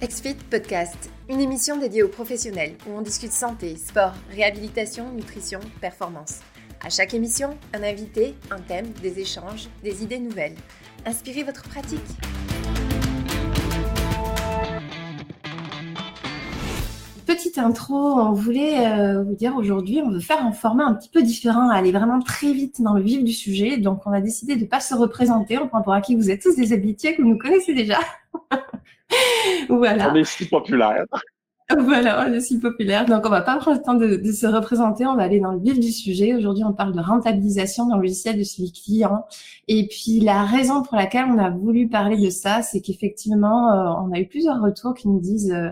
XFIT Podcast, une émission dédiée aux professionnels où on discute santé, sport, réhabilitation, nutrition, performance. À chaque émission, un invité, un thème, des échanges, des idées nouvelles. Inspirez votre pratique. Petite intro, on voulait euh, vous dire aujourd'hui, on veut faire un format un petit peu différent, aller vraiment très vite dans le vif du sujet. Donc, on a décidé de ne pas se représenter. On prend pour acquis vous êtes tous des habitués que vous nous connaissez déjà. voilà. On est si populaire. Voilà, on est si populaire. Donc, on va pas prendre le temps de, se représenter. On va aller dans le vif du sujet. Aujourd'hui, on parle de rentabilisation dans le logiciel de suivi client. Et puis, la raison pour laquelle on a voulu parler de ça, c'est qu'effectivement, euh, on a eu plusieurs retours qui nous disent euh,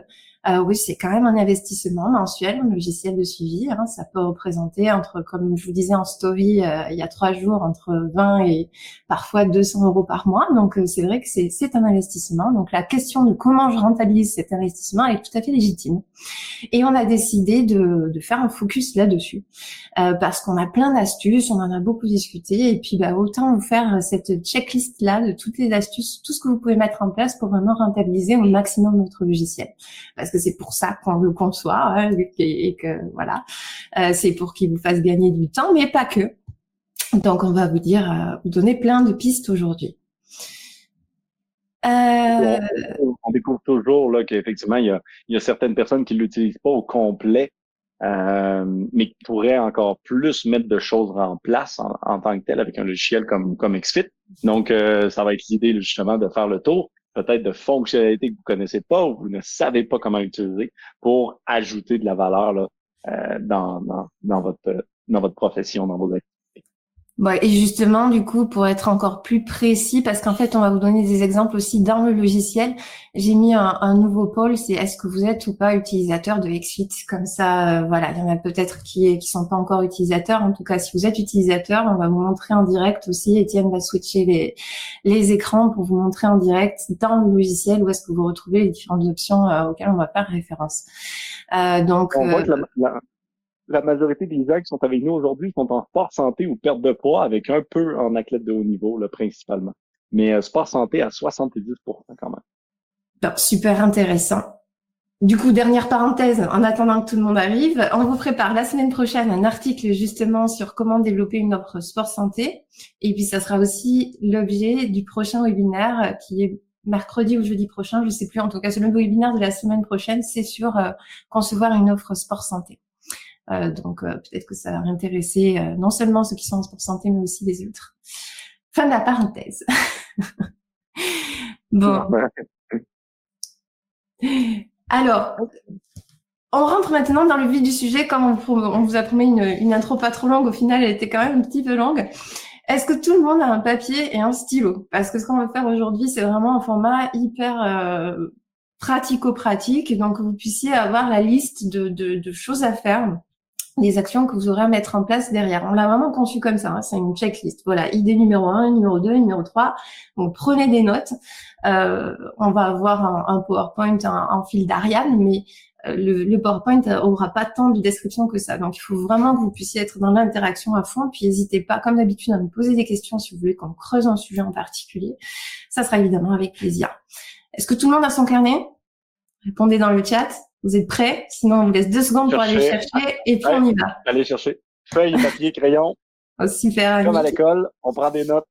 euh, oui, c'est quand même un investissement mensuel, un logiciel de suivi. Hein. ça peut représenter entre, comme je vous disais en story euh, il y a trois jours, entre 20 et parfois 200 euros par mois. Donc euh, c'est vrai que c'est un investissement. Donc la question de comment je rentabilise cet investissement est tout à fait légitime. Et on a décidé de, de faire un focus là-dessus parce qu'on a plein d'astuces, on en a beaucoup discuté. Et puis bah, autant vous faire cette checklist là de toutes les astuces, tout ce que vous pouvez mettre en place pour vraiment rentabiliser au maximum votre logiciel. C'est pour ça qu'on le conçoit hein, et, que voilà, euh, c'est pour qu'il vous fasse gagner du temps, mais pas que. Donc on va vous dire, euh, vous donner plein de pistes aujourd'hui. Euh... On découvre toujours là qu'effectivement il y a, y a certaines personnes qui l'utilisent pas au complet, mais qui pourraient encore plus mettre de choses en place en, tant que tel avec un logiciel comme comme XFIT. Donc ça va être l'idée justement de faire le tour peut-être de fonctionnalités que vous connaissez pas ou vous ne savez pas comment utiliser pour ajouter de la valeur là, euh, dans, dans, dans, votre, dans votre profession, dans vos activités. Ouais, et justement, du coup, pour être encore plus précis, parce qu'en fait, on va vous donner des exemples aussi dans le logiciel. J'ai mis un, nouveau pôle, c'est est-ce que vous êtes ou pas utilisateur de XFIT Comme ça, euh, voilà, il y en a peut-être qui qui sont pas encore utilisateurs. En tout cas, si vous êtes utilisateur, on va vous montrer en direct aussi. Étienne va switcher les les écrans pour vous montrer en direct dans le logiciel où est-ce que vous retrouvez les différentes options euh, auxquelles on va faire référence. Euh, donc, la majorité des gens qui sont avec nous aujourd'hui sont en sport santé ou perte de poids avec un peu en athlète de haut niveau, là, principalement. Mais euh, sport santé à 70% quand même. super intéressant. Du coup, dernière parenthèse, en attendant que tout le monde arrive, on vous prépare la semaine prochaine un article justement sur comment développer une offre sport santé. Et puis, ça sera aussi l'objet du prochain webinaire qui est mercredi ou jeudi prochain, je sais plus. En tout cas, le webinaire de la semaine prochaine, c'est sur euh, concevoir une offre sport santé. Euh, donc euh, peut-être que ça va intéresser euh, non seulement ceux qui sont en sport santé, mais aussi les autres. Fin de la parenthèse. bon. Alors, on rentre maintenant dans le vif du sujet. Comme on, vous a promis une, une, intro pas trop longue, au final, elle était quand même un petit peu longue. Est-ce que tout le monde a un papier et un stylo? Parce que ce qu'on va faire aujourd'hui, c'est vraiment un format hyper euh, pratico-pratique, donc vous puissiez avoir la liste de, de, de choses à faire des actions que vous aurez à mettre en place derrière. On l'a vraiment conçu comme ça, hein. c'est une checklist. Voilà, idée numéro 1, numéro 2, numéro 3. Donc prenez des notes. Euh, on va avoir un, PowerPoint en, fil d'Ariane, mais euh, le, PowerPoint aura pas tant de description que ça. Donc il faut vraiment que vous puissiez être dans l'interaction à fond. Puis n'hésitez pas, comme d'habitude, à me poser des questions si vous voulez qu'on creuse un sujet en particulier. Ça sera évidemment avec plaisir. Est-ce que tout le monde a son carnet? Répondez dans le chat. Vous êtes prêts? Sinon, on vous laisse deux secondes pour aller chercher et puis on y va. Allez chercher. Feuille, papier, crayon. Oh, super. Comme à l'école, on prend des notes.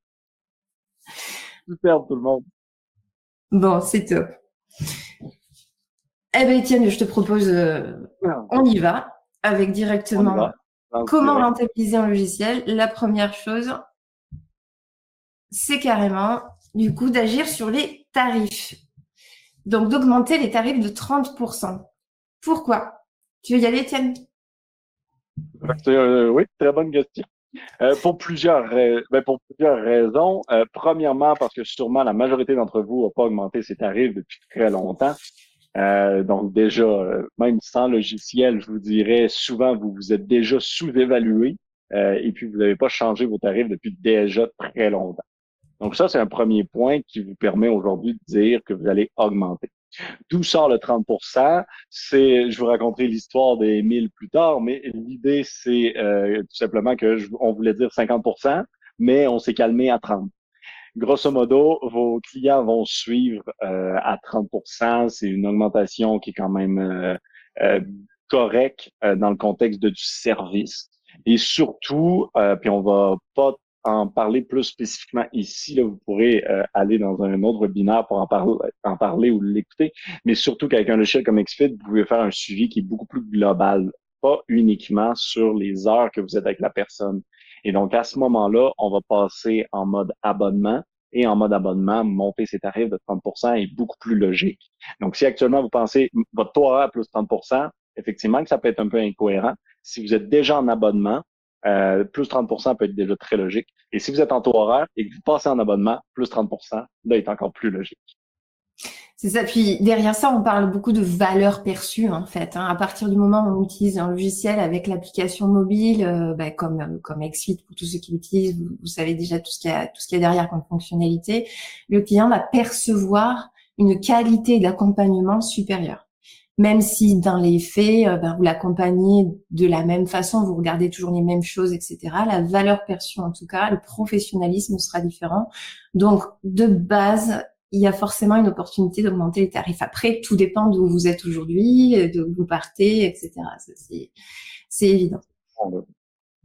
Super tout le monde. Bon, c'est top. Eh ben, Étienne, je te propose, euh, on y va avec directement comment rentabiliser un logiciel. La première chose, c'est carrément, du coup, d'agir sur les tarifs. Donc, d'augmenter les tarifs de 30%. Pourquoi? Tu veux y aller, Étienne? Euh, Oui, très bonne question. Euh, pour, plusieurs, ben, pour plusieurs raisons. Euh, premièrement, parce que sûrement la majorité d'entre vous n'a pas augmenté ses tarifs depuis très longtemps. donc déjà, même sans logiciel, je vous dirais, souvent, vous vous êtes déjà sous-évalué et puis vous n'avez pas changé vos tarifs depuis déjà très longtemps. Donc ça, c'est un premier point qui vous permet aujourd'hui de dire que vous allez augmenter. D'où sort le 30% C'est, je vous raconterai l'histoire des 1000 plus tard, mais l'idée, c'est euh, tout simplement que on voulait dire 50% mais on s'est calmé à 30. grosso modo, vos clients vont suivre euh, à 30% C'est une augmentation qui est quand même euh, euh correcte dans le contexte de, du service. Et surtout, puis on va pas en parler plus spécifiquement ici. Là, vous pourrez aller dans un autre webinaire pour en parler, en parler ou l'écouter. Mais surtout qu'avec un logiciel comme XFIT, vous pouvez faire un suivi qui est beaucoup plus global, pas uniquement sur les heures que vous êtes avec la personne. Et donc, à ce moment-là, on va passer en mode abonnement. Et en mode abonnement, monter ses tarifs de 30% est beaucoup plus logique. Donc, si actuellement vous pensez votre taux horaire plus 30% effectivement que ça peut être un peu incohérent. Si vous êtes déjà en abonnement, euh, plus 30% peut être déjà très logique. Et si vous êtes en taux horaire et que vous passez en abonnement, plus 30 là, est encore plus logique. C'est ça. Puis derrière ça, on parle beaucoup de valeur perçue en fait. Hein. À partir du moment où on utilise un logiciel avec l'application mobile, bah, comme euh, comme XFIT pour tous ceux qui l'utilisent, vous, savez déjà tout ce qu'il y a tout ce qu'il y a derrière comme fonctionnalité. Le client va percevoir une qualité d'accompagnement supérieure. Même si dans les faits, euh, ben, vous l'accompagnez de la même façon, vous regardez toujours les mêmes choses, etc. La valeur perçue, en tout cas, le professionnalisme sera différent. Donc, de base, il y a forcément une opportunité d'augmenter les tarifs. Après, tout dépend d'où vous êtes aujourd'hui, de où vous partez, etc. C'est évident.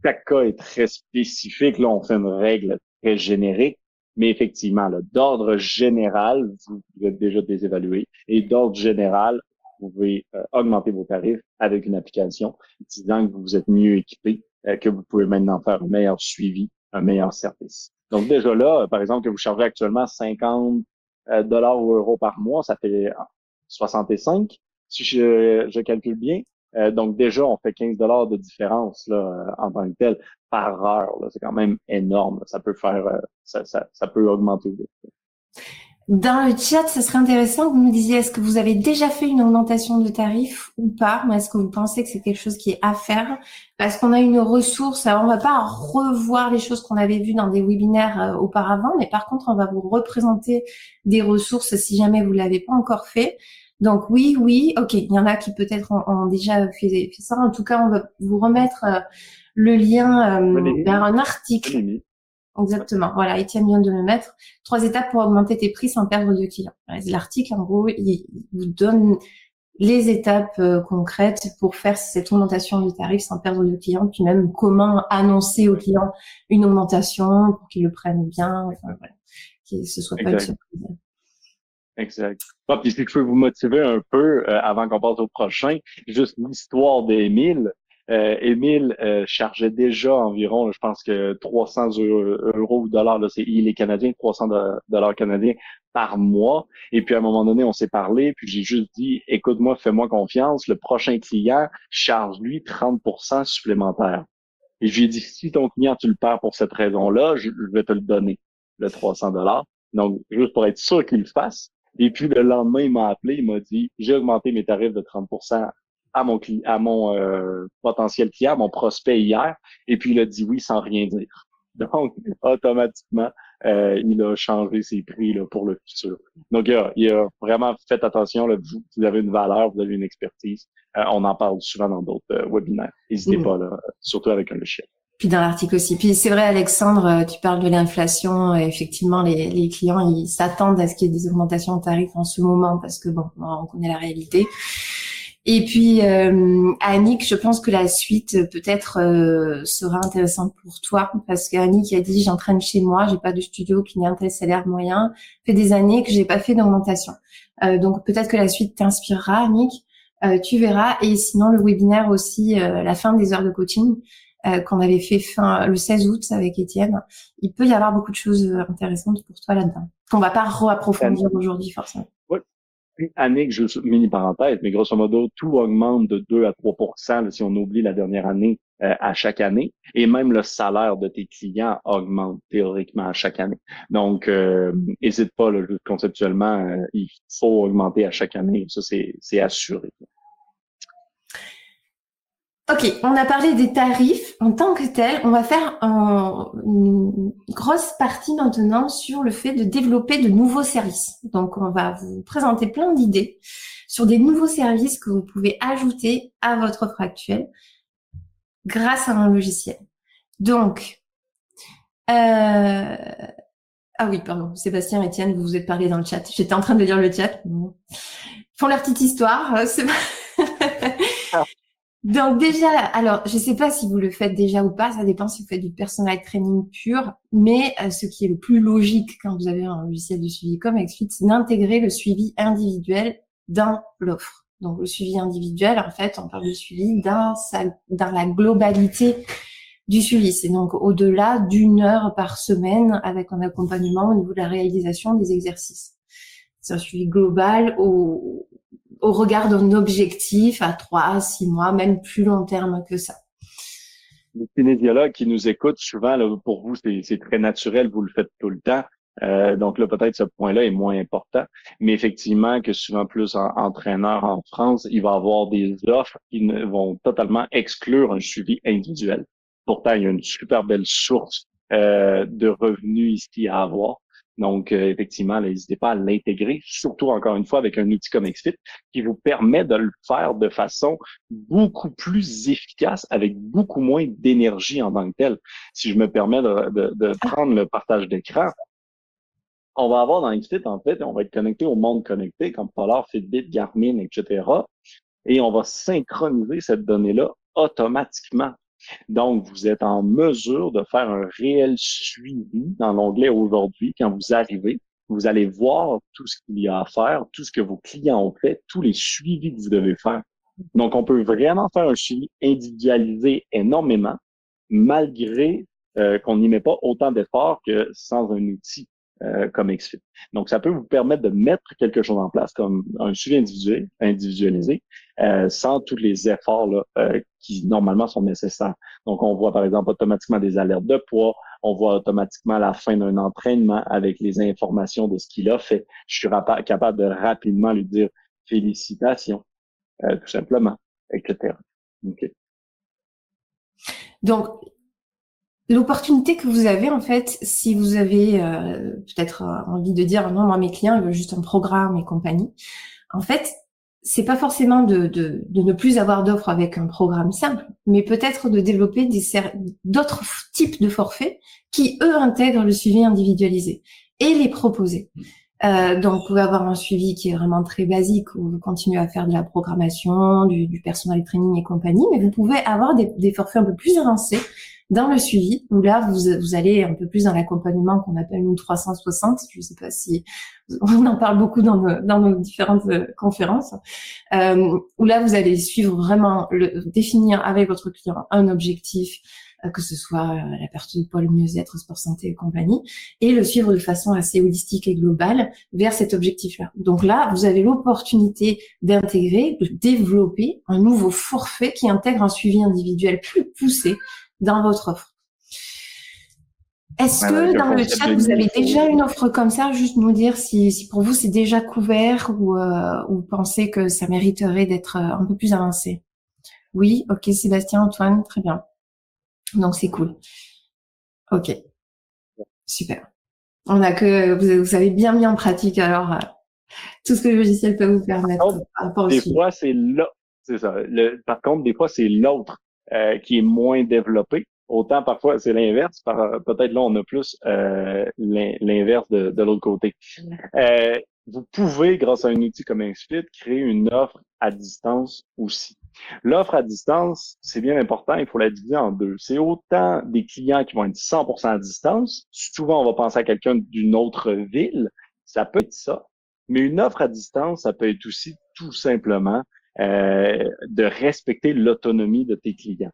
Chaque cas est très spécifique. Là, on fait une règle très générique. Mais effectivement, d'ordre général, vous êtes déjà désévalué. Et d'ordre général, pouvez euh, augmenter vos tarifs avec une application, disant que vous êtes mieux équipé, euh, que vous pouvez maintenant faire un meilleur suivi, un meilleur service. Donc déjà là, par exemple, que vous chargez actuellement 50 euh, dollars ou euros par mois, ça fait 65, si je, calcule bien. Euh, donc déjà, on fait 15 dollars de différence là, euh, en tant que tel par heure. C'est quand même énorme. Ça peut faire, ça peut augmenter. Dans le chat, ce serait intéressant que vous nous disiez est-ce que vous avez déjà fait une augmentation de tarif ou pas? Est-ce que vous pensez que c'est quelque chose qui est à faire? Parce qu'on a une ressource, alors on va pas revoir les choses qu'on avait vues dans des webinaires euh, auparavant, mais par contre, on va vous représenter des ressources si jamais vous l'avez pas encore fait. Donc oui, oui, ok, il y en a qui peut-être ont, déjà fait, ça. En tout cas, on va vous remettre euh, le lien euh, vers un article Exactement. Voilà, Étienne vient de le mettre. Trois étapes pour augmenter tes prix sans perdre de clients. L'article, en gros, il vous donne les étapes euh, concrètes pour faire cette augmentation du tarif sans perdre de clients, puis même comment annoncer aux clients une augmentation pour qu'ils le prennent bien, enfin, voilà, que ce soit pas une surprise. Exact. Ah, puis si je peux vous motiver un peu euh, avant qu'on passe au prochain, juste l'histoire d'Émile. Euh, Émile euh, chargeait déjà environ, je pense que 300 euros ou dollars, là, c'est il est canadien, 300 dollars canadiens par mois. Et puis à un moment donné, on s'est parlé, puis j'ai juste dit, écoute-moi, fais-moi confiance, le prochain client charge lui 30% supplémentaire. Et je lui ai dit, si ton client, tu le perds pour cette raison-là, je, vais te le donner, le 300 dollars. Donc, juste pour être sûr qu'il le fasse. Et puis le lendemain, il m'a appelé, il m'a dit, j'ai augmenté mes tarifs de 30% à mon, à mon euh, potentiel client, à mon prospect hier, et puis il a dit oui sans rien dire. Donc, automatiquement, euh, il a changé ses prix là, pour le futur. Donc, il a, il a vraiment fait attention. Là, vous, vous, avez une valeur, vous avez une expertise. Euh, on en parle souvent dans d'autres webinaires. N'hésitez mmh. pas, là, surtout avec un logiciel. Puis dans l'article aussi. Puis c'est vrai, Alexandre, tu parles de l'inflation. Effectivement, les, les clients, ils s'attendent à ce qu'il y ait des augmentations de tarifs en ce moment parce que bon, on connaît la réalité. Et puis, euh, Annick, je pense que la suite peut-être euh, sera intéressante pour toi parce qu'Annick a dit j'entraîne chez moi, j'ai pas de studio qui n'a un tel salaire moyen, fait des années que j'ai pas fait d'augmentation. Euh, donc peut-être que la suite t'inspirera, Annick. Euh, tu verras. Et sinon, le webinaire aussi, euh, la fin des heures de coaching qu'on avait fait fin le 16 août avec Étienne. Il peut y avoir beaucoup de choses intéressantes pour toi là-dedans qu'on va pas re-approfondir aujourd'hui forcément. Annick, juste mini parenthèse, mais grosso modo, tout augmente de 2 à 3% si on oublie la dernière année euh, à chaque année. Et même le salaire de tes clients augmente théoriquement à chaque année. Donc, n'hésite euh, pas, là, conceptuellement, euh, il faut augmenter à chaque année. Ça, c'est assuré. Ok, on a parlé des tarifs en tant que tel. On va faire une grosse partie maintenant sur le fait de développer de nouveaux services. Donc, on va vous présenter plein d'idées sur des nouveaux services que vous pouvez ajouter à votre offre actuelle grâce à un logiciel. Donc, euh, Ah oui, pardon. Sébastien, Étienne, vous vous êtes parlé dans le chat. J'étais en train de lire le chat. Ils font leur petite histoire. Ah. Donc déjà, alors je ne sais pas si vous le faites déjà ou pas, ça dépend si vous faites du personal training pur, mais euh, ce qui est le plus logique quand vous avez un logiciel de suivi comme XFIT, c'est d'intégrer le suivi individuel dans l'offre. Donc le suivi individuel, en fait, on parle de suivi dans, dans la globalité du suivi. C'est donc au-delà d'une heure par semaine avec un accompagnement au niveau de la réalisation des exercices. C'est un suivi global au, au regard d'un objectif à trois, six mois, même plus long terme que ça. Les kinésiologues qui nous écoutent souvent, là, pour vous, c'est très naturel, vous le faites tout le temps. Euh, donc là, peut-être ce point-là est moins important. Mais effectivement, que souvent plus en, entraîneur en France, il va avoir des offres qui vont totalement exclure un suivi individuel. Pourtant, il y a une super belle source euh, de revenus ici à avoir. Donc, euh, effectivement, n'hésitez pas à l'intégrer, surtout encore une fois avec un outil comme XFIT qui vous permet de le faire de façon beaucoup plus efficace, avec beaucoup moins d'énergie en tant que telle. Si je me permets de, prendre le partage d'écran, on va avoir dans XFIT, en fait, on va être connecté au monde connecté, comme Polar, Fitbit, Garmin, etc. Et on va synchroniser cette donnée-là automatiquement donc, vous êtes en mesure de faire un réel suivi dans l'onglet aujourd'hui. Quand vous arrivez, vous allez voir tout ce qu'il y a à faire, tout ce que vos clients ont fait, tous les suivis que vous devez faire. Donc, on peut vraiment faire un suivi individualisé énormément, malgré euh, qu'on n'y met pas autant d'efforts que sans un outil euh, comme XFIT. Donc, ça peut vous permettre de mettre quelque chose en place comme un suivi individuel, individualisé, euh, sans tous les efforts là, euh, qui normalement sont nécessaires. Donc, on voit par exemple automatiquement des alertes de poids, on voit automatiquement la fin d'un entraînement avec les informations de ce qu'il a fait. Je suis capable de rapidement lui dire félicitations, tout simplement, etc. Okay. Donc, L'opportunité que vous avez, en fait, si vous avez euh, peut-être euh, envie de dire non, moi mes clients ils veulent juste un programme et compagnie, en fait, c'est pas forcément de, de, ne plus avoir d'offres avec un programme simple, mais peut-être de développer d'autres types de forfaits qui eux intègrent le suivi individualisé et les proposer. Euh, donc, vous pouvez avoir un suivi qui est vraiment très basique où vous continuez à faire de la programmation, du, du personal training et compagnie, mais vous pouvez avoir des, des forfaits un peu plus avancés dans le suivi, où là, vous, vous allez un peu plus dans l'accompagnement qu'on appelle une 360. Je ne sais pas si on en parle beaucoup dans nos, dans nos différentes euh, conférences, euh, où là, vous allez suivre vraiment, le, définir avec votre client un objectif, que ce soit euh, la perte de poids, le mieux-être, sport santé et compagnie, et le suivre de façon assez holistique et globale vers cet objectif-là. Donc là, vous avez l'opportunité d'intégrer, de développer un nouveau forfait qui intègre un suivi individuel plus poussé dans votre offre. Est-ce que dans le chat, vous avez déjà une offre comme ça? Juste nous dire si, si pour vous c'est déjà couvert ou, euh, ou pensez que ça mériterait d'être euh, un peu plus avancé. Oui, ok, Sébastien, Antoine, très bien. Donc c'est cool. Ok, super. On a que vous, vous avez bien mis en pratique alors euh, tout ce que le logiciel peut vous permettre. des fois c'est là, c'est ça. Le, par contre, des fois c'est l'autre euh, qui est moins développé. Autant parfois c'est l'inverse. Peut-être là on a plus euh, l'inverse de, de l'autre côté. Euh, vous pouvez, grâce à un outil comme XFIT, créer une offre à distance aussi. L'offre à distance, c'est bien important, il faut la diviser en deux. C'est autant des clients qui vont être 100% à distance. Souvent, on va penser à quelqu'un d'une autre ville. Ça peut être ça. Mais une offre à distance, ça peut être aussi tout simplement euh, de respecter l'autonomie de tes clients.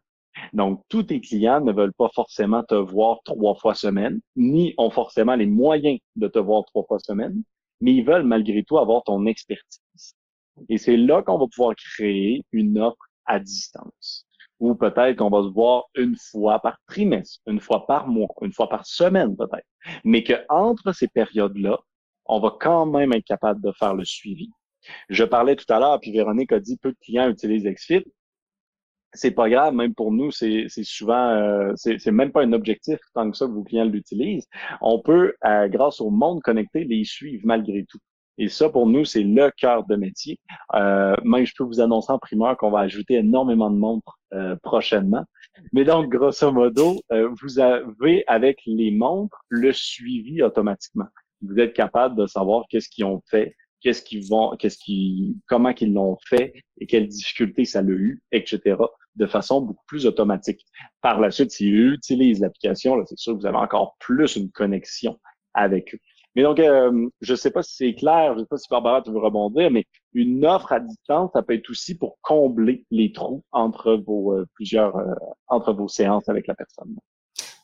Donc, tous tes clients ne veulent pas forcément te voir trois fois semaine, ni ont forcément les moyens de te voir trois fois semaine, mais ils veulent malgré tout avoir ton expertise. Et c'est là qu'on va pouvoir créer une offre à distance. Ou peut-être qu'on va se voir une fois par trimestre, une fois par mois, une fois par semaine peut-être. Mais que entre ces périodes-là, on va quand même être capable de faire le suivi, je parlais tout à l'heure, puis Véronique a dit peu de clients utilisent XFIT. C'est pas grave, même pour nous, c'est souvent, euh, c'est même pas un objectif tant que ça que vos clients l'utilisent. On peut, euh, grâce au monde connecté, les suivre malgré tout. Et ça, pour nous, c'est le cœur de métier. Euh, même, je peux vous annoncer en primeur qu'on va ajouter énormément de montres euh, prochainement. Mais donc, grosso modo, euh, vous avez avec les montres le suivi automatiquement. Vous êtes capable de savoir qu'est-ce qu'ils ont fait, qu'est-ce qu'ils vont, qu'est-ce qui, comment qu'ils l'ont fait et quelles difficultés ça l'a eu, etc. de façon beaucoup plus automatique. Par la suite, s'ils utilisent l'application, c'est sûr que vous avez encore plus une connexion avec eux. Mais donc, euh, je ne sais pas si c'est clair, je ne sais pas si Barbara, tu veux rebondir, mais une offre à distance, ça peut être aussi pour combler les trous entre vos euh, plusieurs, euh, entre vos séances avec la personne.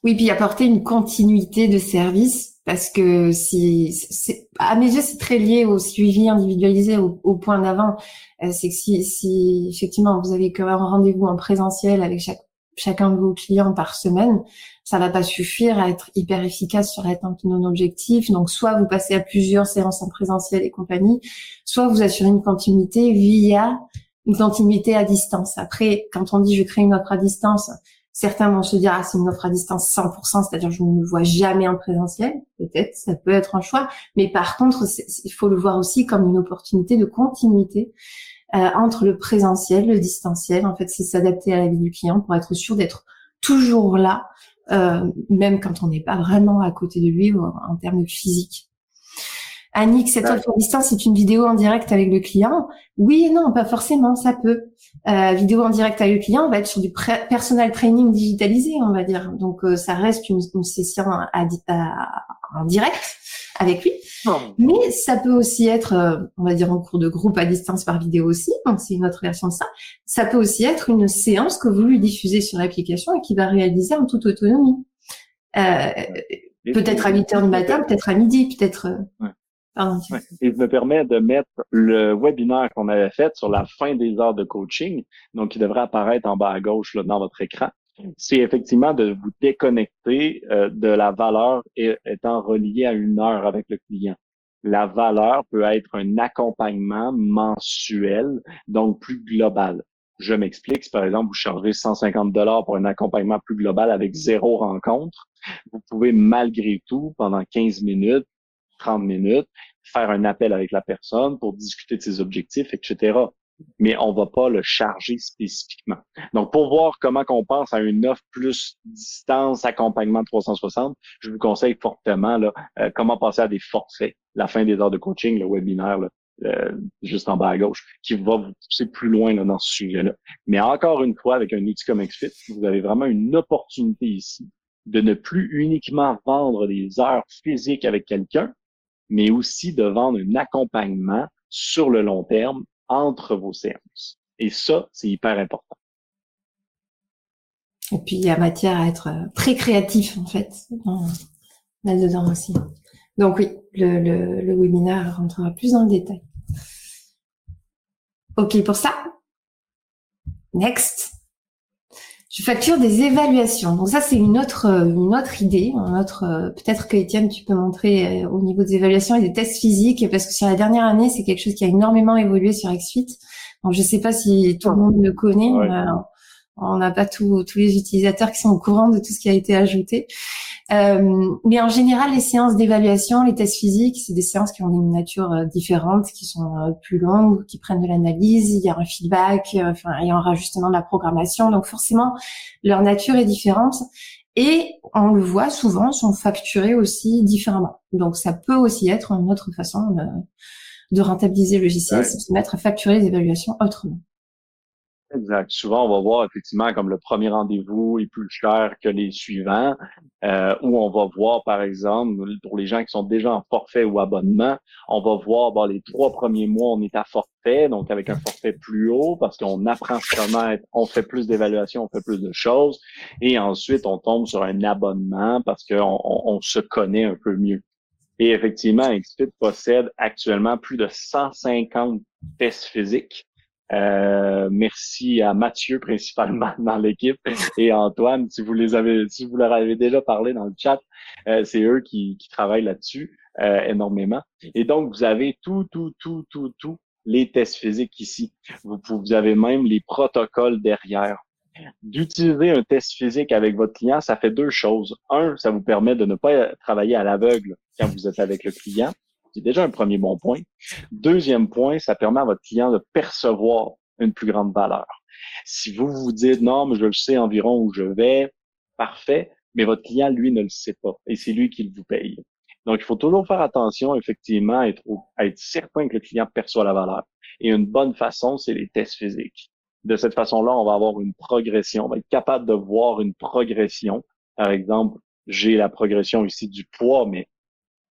Oui, puis apporter une continuité de service, parce que si, à mes yeux, c'est très lié au suivi individualisé, au, point d'avant. c'est que si, effectivement vous avez un rendez-vous en présentiel avec chaque chacun de vos clients par semaine, ça va pas suffire à être hyper efficace sur l'atteinte de nos objectifs. Donc, soit vous passez à plusieurs séances en présentiel et compagnie, soit vous assurez une continuité via une continuité à distance. Après, quand on dit je crée une offre à distance, certains vont se dire ah c'est une offre à distance 100%, c'est-à-dire je ne vois jamais en présentiel. Peut-être, ça peut être un choix, mais par contre, il faut le voir aussi comme une opportunité de continuité euh, entre le présentiel, le distanciel. En fait, c'est s'adapter à la vie du client pour être sûr d'être toujours là, euh, même quand on n'est pas vraiment à côté de lui en termes physiques. Annick, cette offre à distance, c'est une vidéo en direct avec le client. Oui et non, pas forcément, ça peut. Euh, vidéo en direct avec le client, on va être sur du personal training digitalisé, on va dire. Donc, euh, ça reste une, une session à, en direct avec lui. Mais ça peut aussi être, euh, on va dire, en cours de groupe à distance par vidéo aussi. Donc, c'est une autre version de ça. Ça peut aussi être une séance que vous lui diffusez sur l'application et qui va réaliser en toute autonomie. Euh, peut-être à 8 heures du matin, peut-être à midi, peut-être. Euh, et me permet de mettre le webinaire qu'on avait fait sur la fin des heures de coaching, donc qui devrait apparaître en bas à gauche là, dans votre écran. C'est effectivement de vous déconnecter euh, de la valeur étant reliée à une heure avec le client. La valeur peut être un accompagnement mensuel, donc plus global. Je m'explique, si par exemple vous chargez 150 dollars pour un accompagnement plus global avec zéro rencontre, vous pouvez malgré tout, pendant 15 minutes, 30 minutes, faire un appel avec la personne pour discuter de ses objectifs, etc. Mais on va pas le charger spécifiquement. Donc, pour voir comment qu'on pense à une offre plus distance, accompagnement 360, je vous conseille fortement là, euh, comment passer à des forfaits, la fin des heures de coaching, le webinaire, euh, juste en bas à gauche, qui va vous pousser plus loin là, dans ce sujet-là. Mais encore une fois, avec un outil comme XFIT, vous avez vraiment une opportunité ici de ne plus uniquement vendre des heures physiques avec quelqu'un, mais aussi de vendre un accompagnement sur le long terme entre vos séances. Et ça, c'est hyper important. Et puis, il y a matière à être très créatif, en fait, là-dedans aussi. Donc oui, le, le, le webinaire rentrera plus dans le détail. OK pour ça. Next je facture des évaluations. Donc ça, c'est une autre, euh, une autre idée, un autre. Euh, peut-être que Étienne, tu peux montrer euh, au niveau des évaluations et des tests physiques, parce que sur la dernière année, c'est quelque chose qui a énormément évolué sur XFIT. Donc je ne sais pas si tout le monde le connaît. on n'a pas tous les utilisateurs qui sont au courant de tout ce qui a été ajouté. Euh, mais en général, les séances d'évaluation, les tests physiques, c'est des séances qui ont une nature euh, différente, qui sont euh, plus longues, qui prennent de l'analyse, il y a un feedback, enfin, il y a un rajustement de la programmation. Donc forcément, leur nature est différente. Et on le voit souvent, sont facturés aussi différemment. Donc ça peut aussi être une autre façon de, rentabiliser le logiciel, c'est de se mettre à facturer les évaluations autrement. Exact. Souvent, on va voir effectivement comme le premier rendez-vous est plus cher que les suivants, euh, ou on va voir, par exemple, pour les gens qui sont déjà en forfait ou abonnement, on va voir bon, les trois premiers mois, on est à forfait, donc avec un forfait plus haut, parce qu'on apprend à se connaître, on fait plus d'évaluations, on fait plus de choses, et ensuite on tombe sur un abonnement parce qu'on on, se connaît un peu mieux. Et effectivement, XFIT possède actuellement plus de 150 tests physiques euh, merci à Mathieu principalement dans l'équipe et Antoine, si vous les avez, si vous leur avez déjà parlé dans le chat, euh, c'est eux qui, qui travaillent là-dessus euh, énormément. Et donc vous avez tout, tout, tout, tout, tout les tests physiques ici. Vous, vous avez même les protocoles derrière. D'utiliser un test physique avec votre client, ça fait deux choses. Un, ça vous permet de ne pas travailler à l'aveugle quand vous êtes avec le client. C'est déjà un premier bon point. Deuxième point, ça permet à votre client de percevoir une plus grande valeur. Si vous vous dites non, mais je le sais environ où je vais, parfait, mais votre client, lui, ne le sait pas et c'est lui qui vous paye. Donc, il faut toujours faire attention, effectivement, à être, à être certain que le client perçoit la valeur. Et une bonne façon, c'est les tests physiques. De cette façon-là, on va avoir une progression. On va être capable de voir une progression. Par exemple, j'ai la progression ici du poids, mais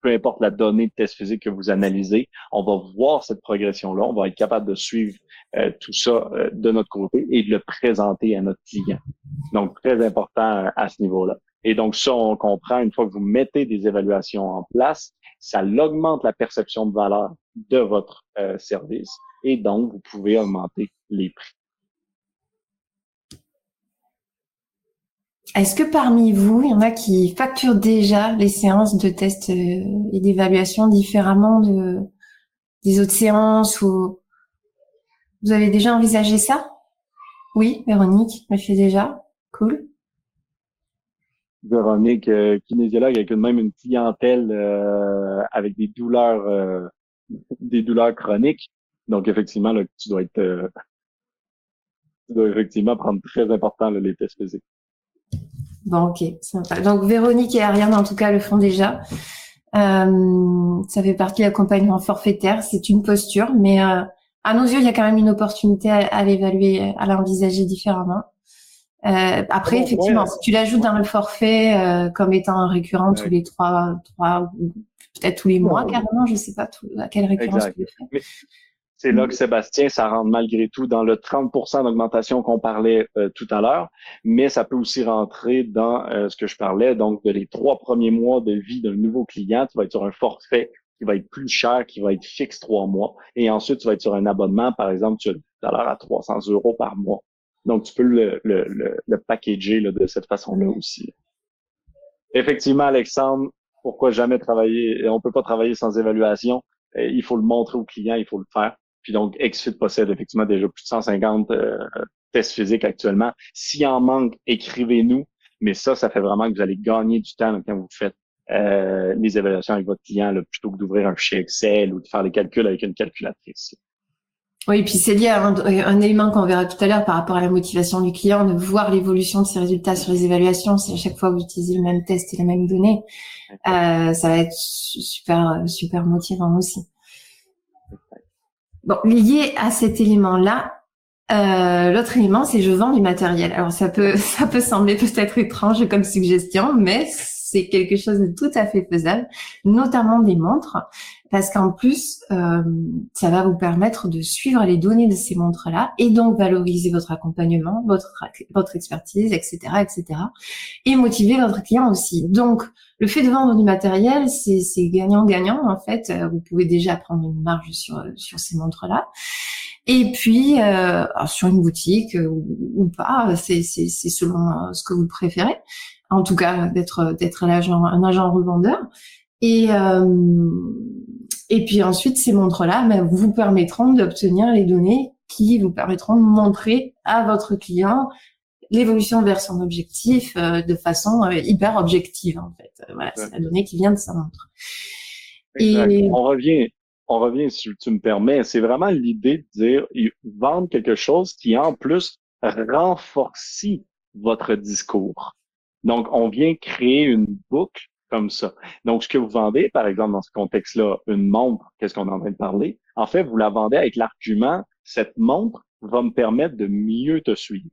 peu importe la donnée de test physique que vous analysez, on va voir cette progression-là. On va être capable de suivre euh, tout ça euh, de notre côté et de le présenter à notre client. Donc, très important euh, à ce niveau-là. Et donc, ça, on comprend, une fois que vous mettez des évaluations en place, ça augmente la perception de valeur de votre service et donc, vous pouvez augmenter les prix. Est-ce que parmi vous, il y en a qui facturent déjà les séances de tests euh, et d'évaluation différemment de, des autres séances ou vous avez déjà envisagé ça? Oui, Véronique me fait déjà. Cool. Véronique, euh, kinésiologue avec même une clientèle euh, avec des douleurs des douleurs chroniques. Donc effectivement, tu dois être tu dois effectivement prendre très important les tests physiques. Bon, ok, sympa. Donc Véronique et Ariane, en tout cas, le font déjà. Euh, ça fait partie de l'accompagnement forfaitaire. C'est une posture, mais euh, à nos yeux, il y a quand même une opportunité à, l'évaluer, à l'envisager différemment. Euh, après, effectivement, si tu l'ajoutes dans le forfait euh, comme étant récurrent tous les trois, trois peut-être tous les mois carrément, je sais pas à quelle récurrence tu le fais. C'est là que Sébastien, ça rentre malgré tout dans le 30% d'augmentation qu'on parlait euh, tout à l'heure, mais ça peut aussi rentrer dans euh, ce que je parlais, donc de les trois premiers mois de vie d'un nouveau client, tu vas être sur un forfait qui va être plus cher, qui va être fixe trois mois, et ensuite tu vas être sur un abonnement, par exemple, tu as tout à l'heure à 300 euros par mois. Donc tu peux le, le, le, le packager là, de cette façon-là aussi. Effectivement, Alexandre, pourquoi jamais travailler, on peut pas travailler sans évaluation. Il faut le montrer au client, il faut le faire. Puis donc, XFIT possède effectivement déjà plus de 150 euh, tests physiques actuellement. S'il en manque, écrivez-nous. Mais ça, ça fait vraiment que vous allez gagner du temps quand vous faites euh, les évaluations avec votre client, plutôt que d'ouvrir un fichier Excel ou de faire les calculs avec une calculatrice. Oui, puis c'est lié à un, élément qu'on verra tout à l'heure par rapport à la motivation du client, de voir l'évolution de ses résultats sur les évaluations. Si à chaque fois vous utilisez le même test et les mêmes données, euh, ça va être super super motivant aussi. Bon, lié à cet élément-là, euh, l'autre élément, c'est je vends du matériel. Alors ça peut, ça peut sembler peut-être étrange comme suggestion, mais c'est quelque chose de tout à fait faisable, notamment des montres, parce qu'en plus, euh, ça va vous permettre de suivre les données de ces montres-là et donc valoriser votre accompagnement, votre expertise, etc., etc., et motiver votre client aussi. Donc, le fait de vendre du matériel, c'est gagnant-gagnant en fait. Euh, vous pouvez déjà prendre une marge sur sur ces montres-là. Et puis euh, sur une boutique euh, ou, pas, c'est selon ce que vous préférez. En tout cas, d'être d'être un agent un agent revendeur. Et et puis ensuite, ces montres-là ben, vous permettront d'obtenir les données qui vous permettront de montrer à votre client l'évolution vers son objectif euh, de façon euh, hyper objective en fait. Euh, voilà, c'est la donnée qui vient de sa montre. Et on revient, on revient si tu me permets, c'est vraiment l'idée de dire vendre quelque chose qui en plus renforce votre discours. Donc on vient créer une boucle comme ça. Donc ce que vous vendez par exemple dans ce contexte-là, une montre, qu'est-ce qu'on est en train de parler? En fait, vous la vendez avec l'argument cette montre va me permettre de mieux te suivre.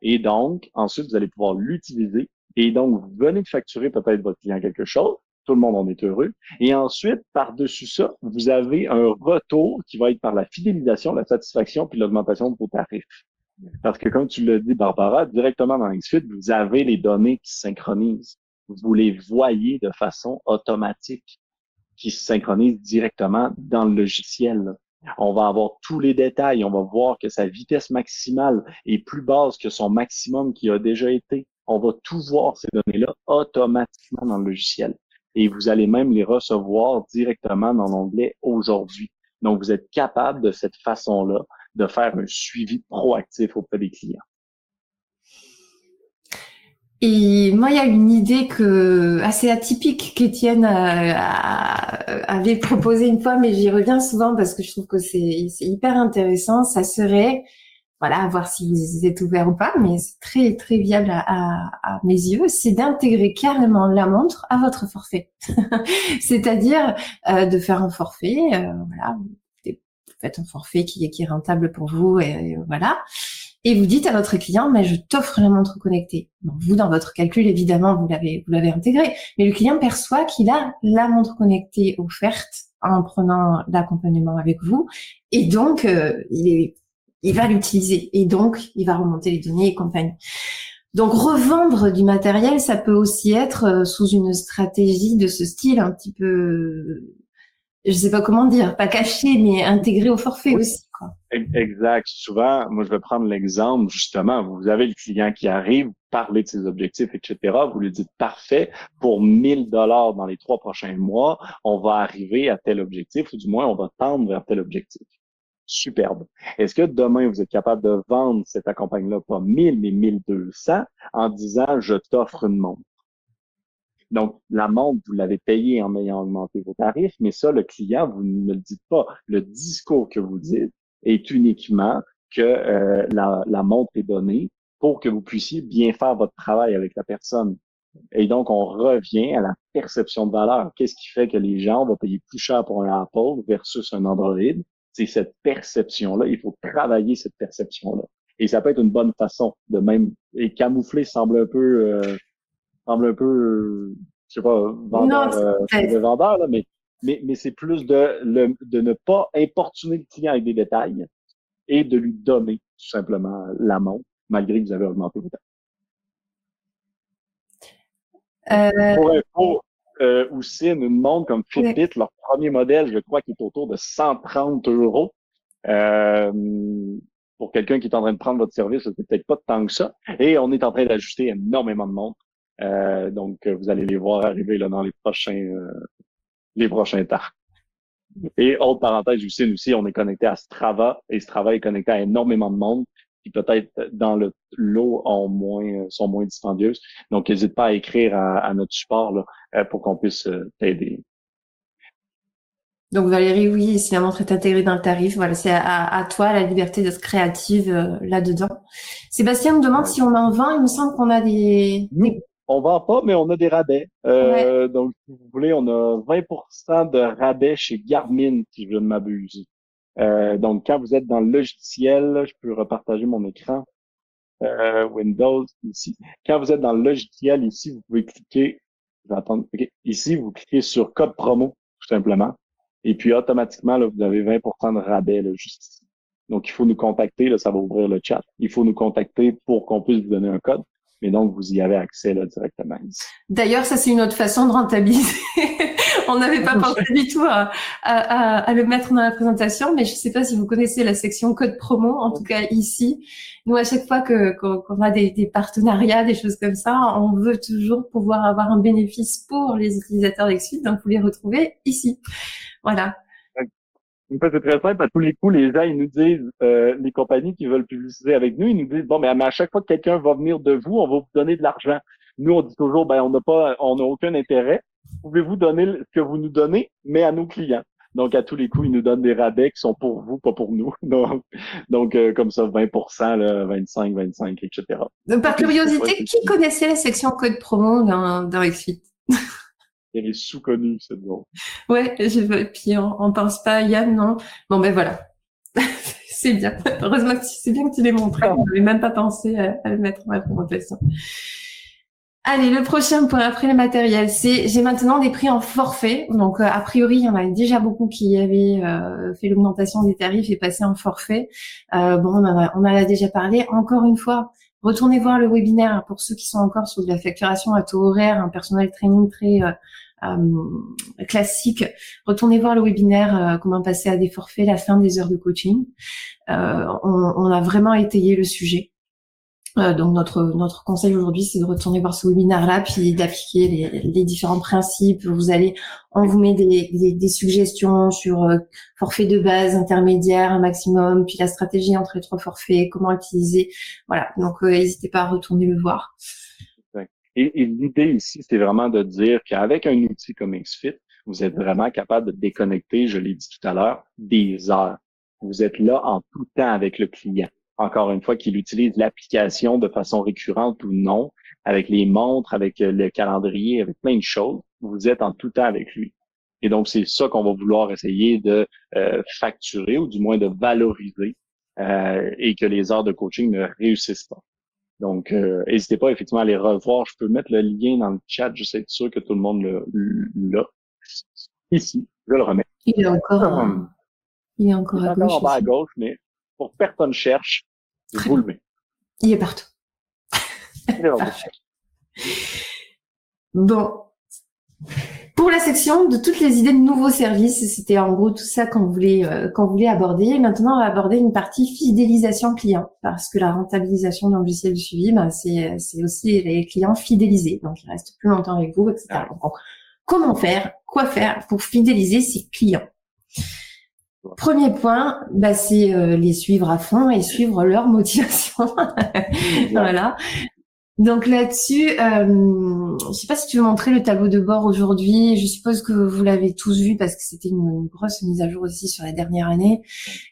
Et donc, ensuite, vous allez pouvoir l'utiliser. Et donc, vous venez de facturer peut-être votre client quelque chose. Tout le monde en est heureux. Et ensuite, par-dessus ça, vous avez un retour qui va être par la fidélisation, la satisfaction, puis l'augmentation de vos tarifs. Parce que comme tu l'as dit, Barbara, directement dans XFIT, vous avez les données qui se synchronisent. Vous les voyez de façon automatique, qui se synchronisent directement dans le logiciel. On va avoir tous les détails. On va voir que sa vitesse maximale est plus basse que son maximum qui a déjà été. On va tout voir ces données-là automatiquement dans le logiciel. Et vous allez même les recevoir directement dans l'onglet aujourd'hui. Donc, vous êtes capable de cette façon-là de faire un suivi proactif auprès des clients. Et moi, il y a une idée que assez atypique qu'Étienne avait proposée une fois, mais j'y reviens souvent parce que je trouve que c'est hyper intéressant. Ça serait, voilà, à voir si vous êtes ouvert ou pas, mais c'est très très viable à, à, mes yeux, c'est d'intégrer carrément la montre à votre forfait. C'est-à-dire euh, de faire un forfait, euh, voilà, vous faites un forfait qui, qui est rentable pour vous, et voilà et vous dites à votre client, mais je t'offre la montre connectée. vous, dans votre calcul, évidemment, vous l'avez, vous l'avez intégré, mais le client perçoit qu'il a la montre connectée offerte en prenant l'accompagnement avec vous, et donc euh, il, est, il va l'utiliser, et donc il va remonter les données et compagnie. Donc revendre du matériel, ça peut aussi être euh, sous une stratégie de ce style un petit peu je sais pas comment dire, pas caché, mais intégré au forfait aussi. Quoi. Exact. Souvent, moi, je vais prendre l'exemple, justement, vous avez le client qui arrive, vous parlez de ses objectifs, etc. Vous lui dites, parfait, pour 1000 dollars dans les trois prochains mois, on va arriver à tel objectif, ou du moins, on va tendre vers tel objectif. Superbe. Est-ce que demain, vous êtes capable de vendre cet accompagnement-là, pas 1000, mais 1200, en disant, je t'offre une montre? Donc, la montre, vous l'avez payée en ayant augmenté vos tarifs, mais ça, le client, vous ne le dites pas. Le discours que vous dites est uniquement que euh, la, la montre est donnée pour que vous puissiez bien faire votre travail avec la personne. Et donc, on revient à la perception de valeur. Qu'est-ce qui fait que les gens vont payer plus cher pour un Apple versus un Android? C'est cette perception-là. Il faut travailler cette perception-là. Et ça peut être une bonne façon de même. Et camoufler semble un peu euh, semble un peu, je sais pas, vendeur, euh, vendeur là, mais, mais, mais c'est plus de, le, de ne pas importuner le client avec des détails et de lui donner tout simplement l'amont, malgré que vous avez augmenté vos tarifs. Euh... Pour euh, aussi, une montre comme Fitbit, leur premier modèle, je crois qu'il est autour de 130 euros. Euh, pour quelqu'un qui est en train de prendre votre service, c'est peut-être pas tant que ça. Et on est en train d'ajuster énormément de montres. Euh, donc, vous allez les voir arriver là dans les prochains euh, les prochains temps. Et autre parenthèse aussi, aussi, on est connecté à Strava et Strava est connecté à énormément de monde qui peut-être dans le lot ont moins sont moins dispendieuses. Donc, n'hésite pas à écrire à, notre support là, euh, pour qu'on puisse t'aider. Donc Valérie, oui, si la montre est intégrée dans le tarif, voilà, c'est à, toi la liberté d'être créative là-dedans. Sébastien me demande si on en vend. Il me semble qu'on a des, on vend pas, mais on a des rabais. Euh, donc, si vous voulez, on a 20% de rabais chez Garmin, si je ne m'abuse. Euh, donc, quand vous êtes dans le logiciel, je peux repartager mon écran. Euh, Windows, ici. Quand vous êtes dans le logiciel, ici, vous pouvez cliquer. Je vais attendre. Ici, vous cliquez sur code promo, tout simplement. Et puis, automatiquement, là, vous avez 20% de rabais, là, juste ici. Donc, il faut nous contacter, là, ça va ouvrir le chat. Il faut nous contacter pour qu'on puisse vous donner un code. Mais donc, vous y avez accès là, directement D'ailleurs, ça, c'est une autre façon de rentabiliser. On n'avait pas pensé du tout à, à, à, le mettre dans la présentation, mais je ne sais pas si vous connaissez la section code promo, en tout cas ici. Nous, à chaque fois que qu'on a des, des, partenariats, des choses comme ça, on veut toujours pouvoir avoir un bénéfice pour les utilisateurs d'Exfit, donc vous les retrouvez ici. Voilà c'est très simple. À tous les coups, les gens, ils nous disent, euh, les compagnies qui veulent publiciser avec nous, ils nous disent, bon, mais à chaque fois que quelqu'un va venir de vous, on va vous donner de l'argent. Nous, on dit toujours, ben, on n'a pas, on n'a aucun intérêt. Pouvez-vous donner ce que vous nous donnez, mais à nos clients? Donc, à tous les coups, ils nous donnent des rabais qui sont pour vous, pas pour nous. Donc, donc euh, comme ça, 20 là, 25, 25, etc. Donc, par curiosité, qui connaissait la section code promo dans, dans Exit? Elle est sous-connue, cette bon. Ouais, je, puis on, on pense pas à Yann, non? Bon, ben voilà. c'est bien. Heureusement que c'est bien que tu l'aies montré. On n'avait même pas pensé à, le mettre en présentation. Allez, le prochain point après le matériel, c'est j'ai maintenant des prix en forfait. Donc euh, a priori, il y en a déjà beaucoup qui avaient euh, fait l'augmentation des tarifs et passé en forfait. Euh, bon, on en, a, on en a déjà parlé. Encore une fois, retournez voir le webinaire pour ceux qui sont encore sur de la facturation à taux horaire, un personnel training très euh, classique, retournez voir le webinaire euh, comment passer à des forfaits, la fin des heures de coaching. Euh, on, a vraiment étayé le sujet. Donc notre notre conseil aujourd'hui, c'est de retourner voir ce webinaire-là, puis d'appliquer les, les, différents principes. Vous allez, on vous met des, des, des suggestions sur forfait de base, intermédiaire, un maximum, puis la stratégie entre les trois forfaits, comment utiliser. Voilà. Donc n'hésitez pas à retourner le voir. Et, l'idée ici, c'est vraiment de dire qu'avec un outil comme XFIT, vous êtes vraiment capable de déconnecter, je l'ai dit tout à l'heure, des heures. Vous êtes là en tout temps avec le client. Encore une fois, qu'il utilise l'application de façon récurrente ou non, avec les montres, avec le calendrier, avec plein de choses, vous êtes en tout temps avec lui. Et donc, c'est ça qu'on va vouloir essayer de euh, facturer ou du moins de valoriser euh, et que les heures de coaching ne réussissent pas. Donc, euh, n'hésitez pas effectivement à les revoir. Je peux mettre le lien dans le chat. Je sais sûr que tout le monde l'a. Ici, je le remets. Il est encore, hum. il est encore à gauche. en bas à gauche, mais pour personne cherche, vous le mettez. Il est partout. bon. Pour la section de toutes les idées de nouveaux services, c'était en gros tout ça qu'on voulait euh, qu'on voulait aborder. Maintenant, on va aborder une partie fidélisation client parce que la rentabilisation d'un logiciel de suivi, ben, c'est c'est aussi les clients fidélisés, donc ils restent plus longtemps avec vous, etc. comment faire, quoi faire pour fidéliser ses clients? Premier point, bah, c'est euh, les suivre à fond et suivre leur motivation. voilà. Donc là-dessus, euh, je sais pas si tu veux montrer le tableau de bord aujourd'hui. Je suppose que vous l'avez tous vu parce que c'était une, grosse mise à jour aussi sur la dernière année.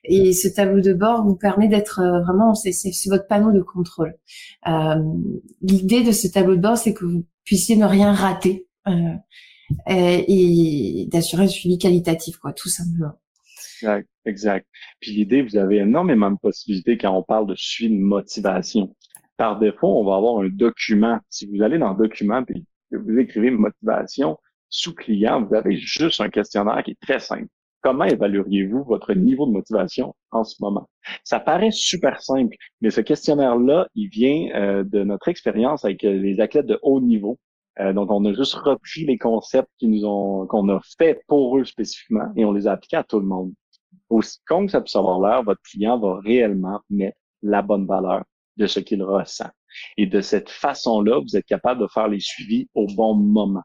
Et ce tableau de bord vous permet d'être euh, vraiment, c'est votre panneau de contrôle. Euh, L'idée de ce tableau de bord, c'est que vous puissiez ne rien rater euh, et, et d'assurer un suivi qualitatif, quoi, tout simplement. Exact, exact. Puis l'idée, vous avez énormément de possibilités quand on parle de suivi de motivation par défaut, on va avoir un document. Si vous allez dans document et vous écrivez motivation sous client, vous avez juste un questionnaire qui est très simple. Comment évalueriez-vous votre niveau de motivation en ce moment? Ça paraît super simple, mais ce questionnaire-là, il vient euh, de notre expérience avec euh, les athlètes de haut niveau. Euh, donc, on a juste repris les concepts qui nous ont qu'on a fait pour eux spécifiquement et on les a appliqués à tout le monde. Aussi con que ça puisse avoir l'air, votre client va réellement mettre la bonne valeur de ce qu'il ressent. Et de cette façon-là, vous êtes capable de faire les suivis au bon moment.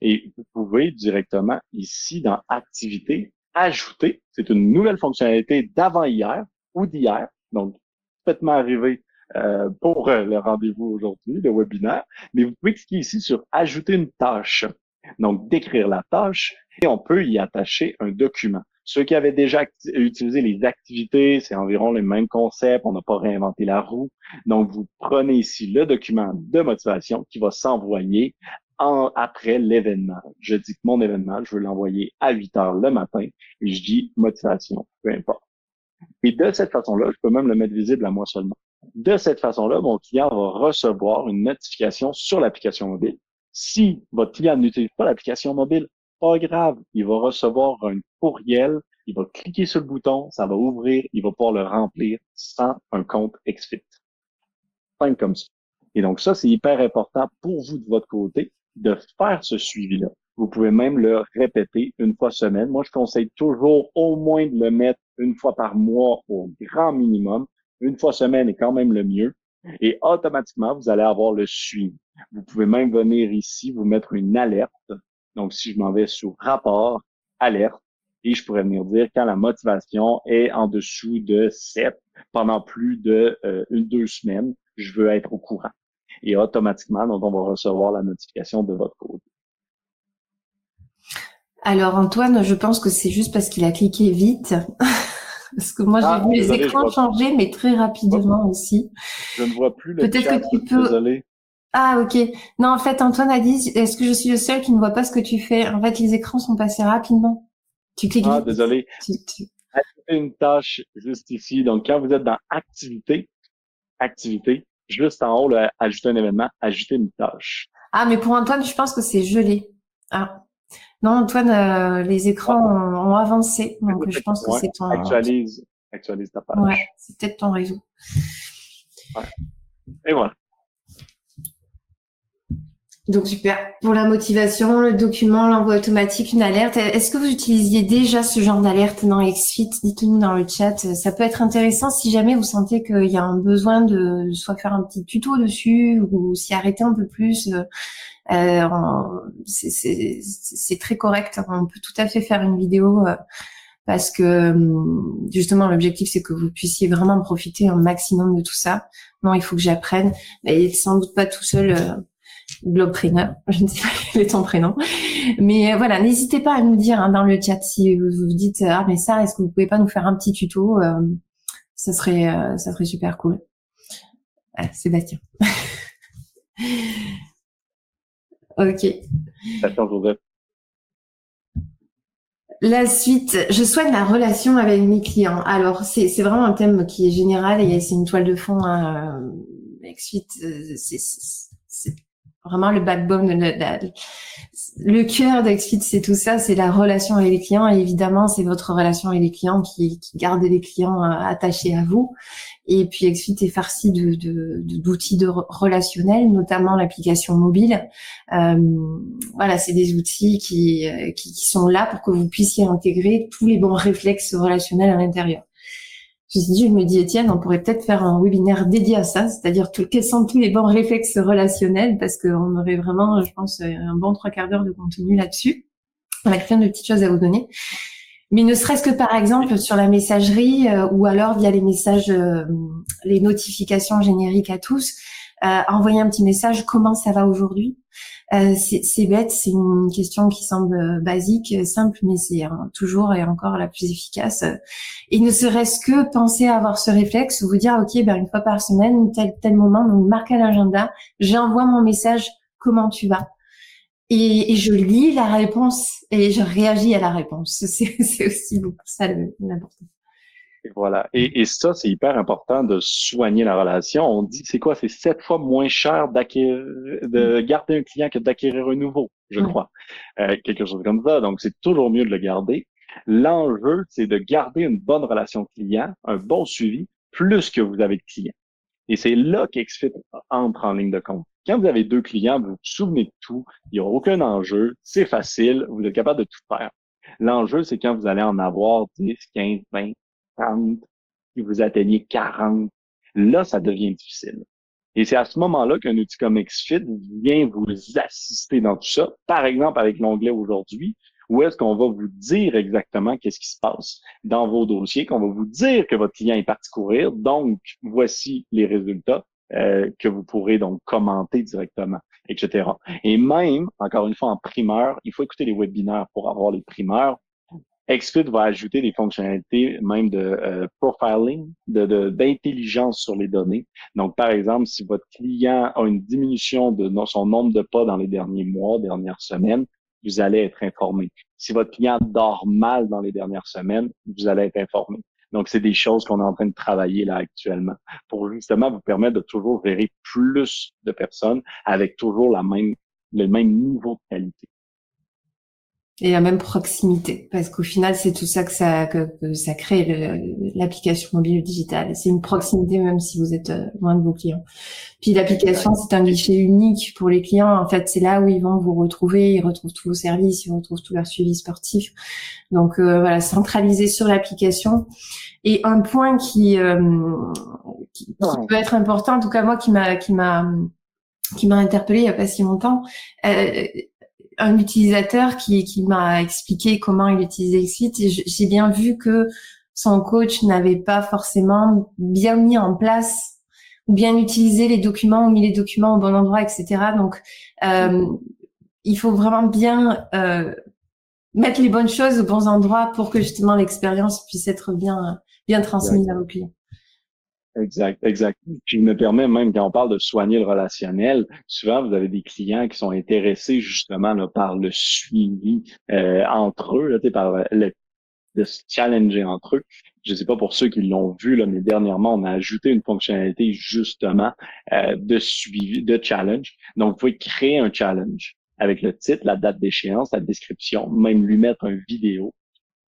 Et vous pouvez directement ici dans Activité ajouter, c'est une nouvelle fonctionnalité d'avant-hier ou d'hier, donc complètement arrivé euh, pour euh, le rendez-vous aujourd'hui, le webinaire, mais vous pouvez cliquer ici sur Ajouter une tâche. Donc, décrire la tâche et on peut y attacher un document. Ceux qui avaient déjà utilisé les activités, c'est environ les mêmes concepts, on n'a pas réinventé la roue. Donc, vous prenez ici le document de motivation qui va s'envoyer après l'événement. Je dis que mon événement, je veux l'envoyer à 8 heures le matin et je dis motivation, peu importe. Et de cette façon-là, je peux même le mettre visible à moi seulement. De cette façon-là, mon client va recevoir une notification sur l'application mobile. Si votre client n'utilise pas l'application mobile, pas grave, il va recevoir un courriel, il va cliquer sur le bouton, ça va ouvrir, il va pouvoir le remplir sans un compte XFIT. Simple comme ça. Et donc ça, c'est hyper important pour vous de votre côté de faire ce suivi-là. Vous pouvez même le répéter une fois semaine. Moi, je conseille toujours au moins de le mettre une fois par mois au grand minimum. Une fois semaine est quand même le mieux. Et automatiquement, vous allez avoir le suivi. Vous pouvez même venir ici, vous mettre une alerte donc, si je m'en vais sur rapport, alerte, et je pourrais venir dire quand la motivation est en dessous de 7 pendant plus de euh, une, deux semaines, je veux être au courant. Et automatiquement, donc, on va recevoir la notification de votre côté. Alors Antoine, je pense que c'est juste parce qu'il a cliqué vite. parce que moi, j'ai ah, vu les écrans changer, mais très rapidement aussi. Je ne vois plus le Peut-être que tu peux. Ah ok. Non, en fait, Antoine a dit, est-ce que je suis le seul qui ne voit pas ce que tu fais? En fait, les écrans sont passés rapidement. Tu cliques. Ah, désolé. Tu, une tâche juste ici. Donc, quand vous êtes dans Activité, Activité, juste en haut, ajouter un événement, ajouter une tâche. Ah, mais pour Antoine, je pense que c'est gelé. Ah. Non, Antoine, euh, les écrans ont, avancé. Donc, je pense que c'est ton... Actualise, actualise ta page. Ouais, c'est peut-être ton réseau. Ouais. Et voilà. Donc super. Pour la motivation, le document, l'envoi automatique, une alerte. Est-ce que vous utilisiez déjà ce genre d'alerte dans XFIT Dites-nous dans le chat. Ça peut être intéressant si jamais vous sentez qu'il y a un besoin de soit faire un petit tuto dessus ou s'y arrêter un peu plus. Euh, c'est très correct. On peut tout à fait faire une vidéo euh, parce que hum, justement l'objectif c'est que vous puissiez vraiment profiter un maximum de tout ça. Non, il faut que j'apprenne. Mais sans doute pas tout seul. Euh, Globepreneur, je ne sais pas quel est ton prénom. Mais voilà, n'hésitez pas à nous dire hein, dans le chat si vous vous dites ah mais ça, est-ce que vous pouvez pas nous faire un petit tuto Ça serait ça serait super cool. Sébastien. ok. Attends. La suite, je soigne la relation avec mes clients. Alors, c'est vraiment un thème qui est général et c'est une toile de fond. Hein, suite, euh, c'est vraiment le backbone, le, le cœur d'Exfit, c'est tout ça, c'est la relation avec les clients. Et évidemment, c'est votre relation avec les clients qui, qui garde les clients euh, attachés à vous. Et puis Exfit est farci de, d'outils de, relationnels, notamment l'application mobile. Euh, voilà, c'est des outils qui, euh, qui, qui, sont là pour que vous puissiez intégrer tous les bons réflexes relationnels à l'intérieur. Je me suis dit, je me dis, Étienne, on pourrait peut-être faire un webinaire dédié à ça, c'est-à-dire tout, quels sont tous les bons réflexes relationnels, parce qu'on aurait vraiment, je pense, un bon trois quarts d'heure de contenu là-dessus, avec plein de petites choses à vous donner. Mais ne serait-ce que par exemple sur la messagerie euh, ou alors via les messages, euh, les notifications génériques à tous, euh, envoyer un petit message comment ça va aujourd'hui? Euh, c'est bête, c'est une question qui semble basique, simple, mais c'est hein, toujours et encore la plus efficace. Et ne serait-ce que penser à avoir ce réflexe, vous dire ok, ben une fois par semaine, tel tel moment, donc marque à l'agenda, j'envoie mon message, comment tu vas? Et, et, je lis la réponse et je réagis à la réponse. C'est aussi beaucoup ça l'important. Voilà. Et, et ça, c'est hyper important de soigner la relation. On dit, c'est quoi? C'est sept fois moins cher d'acquérir, de mm. garder un client que d'acquérir un nouveau, je crois. Euh, quelque chose comme ça. Donc, c'est toujours mieux de le garder. L'enjeu, c'est de garder une bonne relation client, un bon suivi, plus que vous avez de clients. Et c'est là qu'Exfit entre en ligne de compte. Quand vous avez deux clients, vous vous souvenez de tout, il n'y a aucun enjeu, c'est facile, vous êtes capable de tout faire. L'enjeu, c'est quand vous allez en avoir 10, 15, 20, 30, si vous atteignez 40, là, ça devient difficile. Et c'est à ce moment-là qu'un outil comme XFIT vient vous assister dans tout ça. Par exemple, avec l'onglet aujourd'hui, où est-ce qu'on va vous dire exactement qu'est-ce qui se passe dans vos dossiers, qu'on va vous dire que votre client est parti courir. Donc, voici les résultats euh, que vous pourrez donc commenter directement, etc. Et même, encore une fois, en primeur, il faut écouter les webinaires pour avoir les primeurs. XFIT va ajouter des fonctionnalités même de euh, profiling, de d'intelligence sur les données. Donc, par exemple, si votre client a une diminution de son nombre de pas dans les derniers mois, dernières semaines, vous allez être informé. Si votre client dort mal dans les dernières semaines, vous allez être informé. Donc, c'est des choses qu'on est en train de travailler là actuellement pour justement vous permettre de toujours gérer plus de personnes avec toujours la même, le même niveau de qualité et la même proximité. Parce qu'au final c'est tout ça que ça que, ça crée l'application mobile digitale. C'est une proximité même si vous êtes euh, loin de vos clients. Puis l'application c'est un guichet unique pour les clients. En fait c'est là où ils vont vous retrouver. Ils retrouvent tous vos services ils retrouvent tout leur suivi sportif. Donc euh, voilà centraliser sur l'application. Et un point qui, euh, qui, peut être important en tout cas moi qui m'a qui m'a qui m'a interpellé il y a pas si longtemps euh, un utilisateur qui, qui m'a expliqué comment il utilisait Xfit et j'ai bien vu que son coach n'avait pas forcément bien mis en place ou bien utilisé les documents ou mis les documents au bon endroit, etc. Donc, euh, il faut vraiment bien euh, mettre les bonnes choses aux bons endroits pour que justement l'expérience puisse être bien bien transmise à vos clients. Exact, exact. Je me permets même quand on parle de soigner le relationnel, souvent vous avez des clients qui sont intéressés justement là, par le suivi euh, entre eux, là, par le, de se challenger entre eux. Je ne sais pas pour ceux qui l'ont vu, là, mais dernièrement, on a ajouté une fonctionnalité justement euh, de suivi, de challenge. Donc, vous pouvez créer un challenge avec le titre, la date d'échéance, la description, même lui mettre un vidéo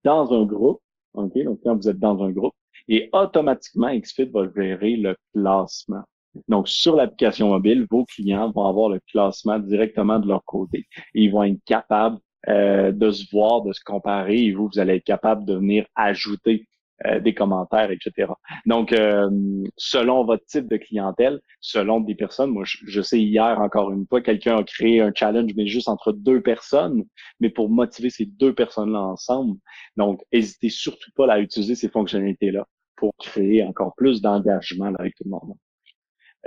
dans un groupe. OK? Donc, quand vous êtes dans un groupe, et automatiquement, XFIT va gérer le classement. Donc, sur l'application mobile, vos clients vont avoir le classement directement de leur côté ils vont être capables euh, de se voir, de se comparer et vous, vous allez être capable de venir ajouter euh, des commentaires, etc. Donc, euh, selon votre type de clientèle, selon des personnes, moi, je, sais hier encore une fois, quelqu'un a créé un challenge, mais juste entre deux personnes, mais pour motiver ces deux personnes-là ensemble. Donc, n'hésitez surtout pas à utiliser ces fonctionnalités-là pour créer encore plus d'engagement avec tout le monde.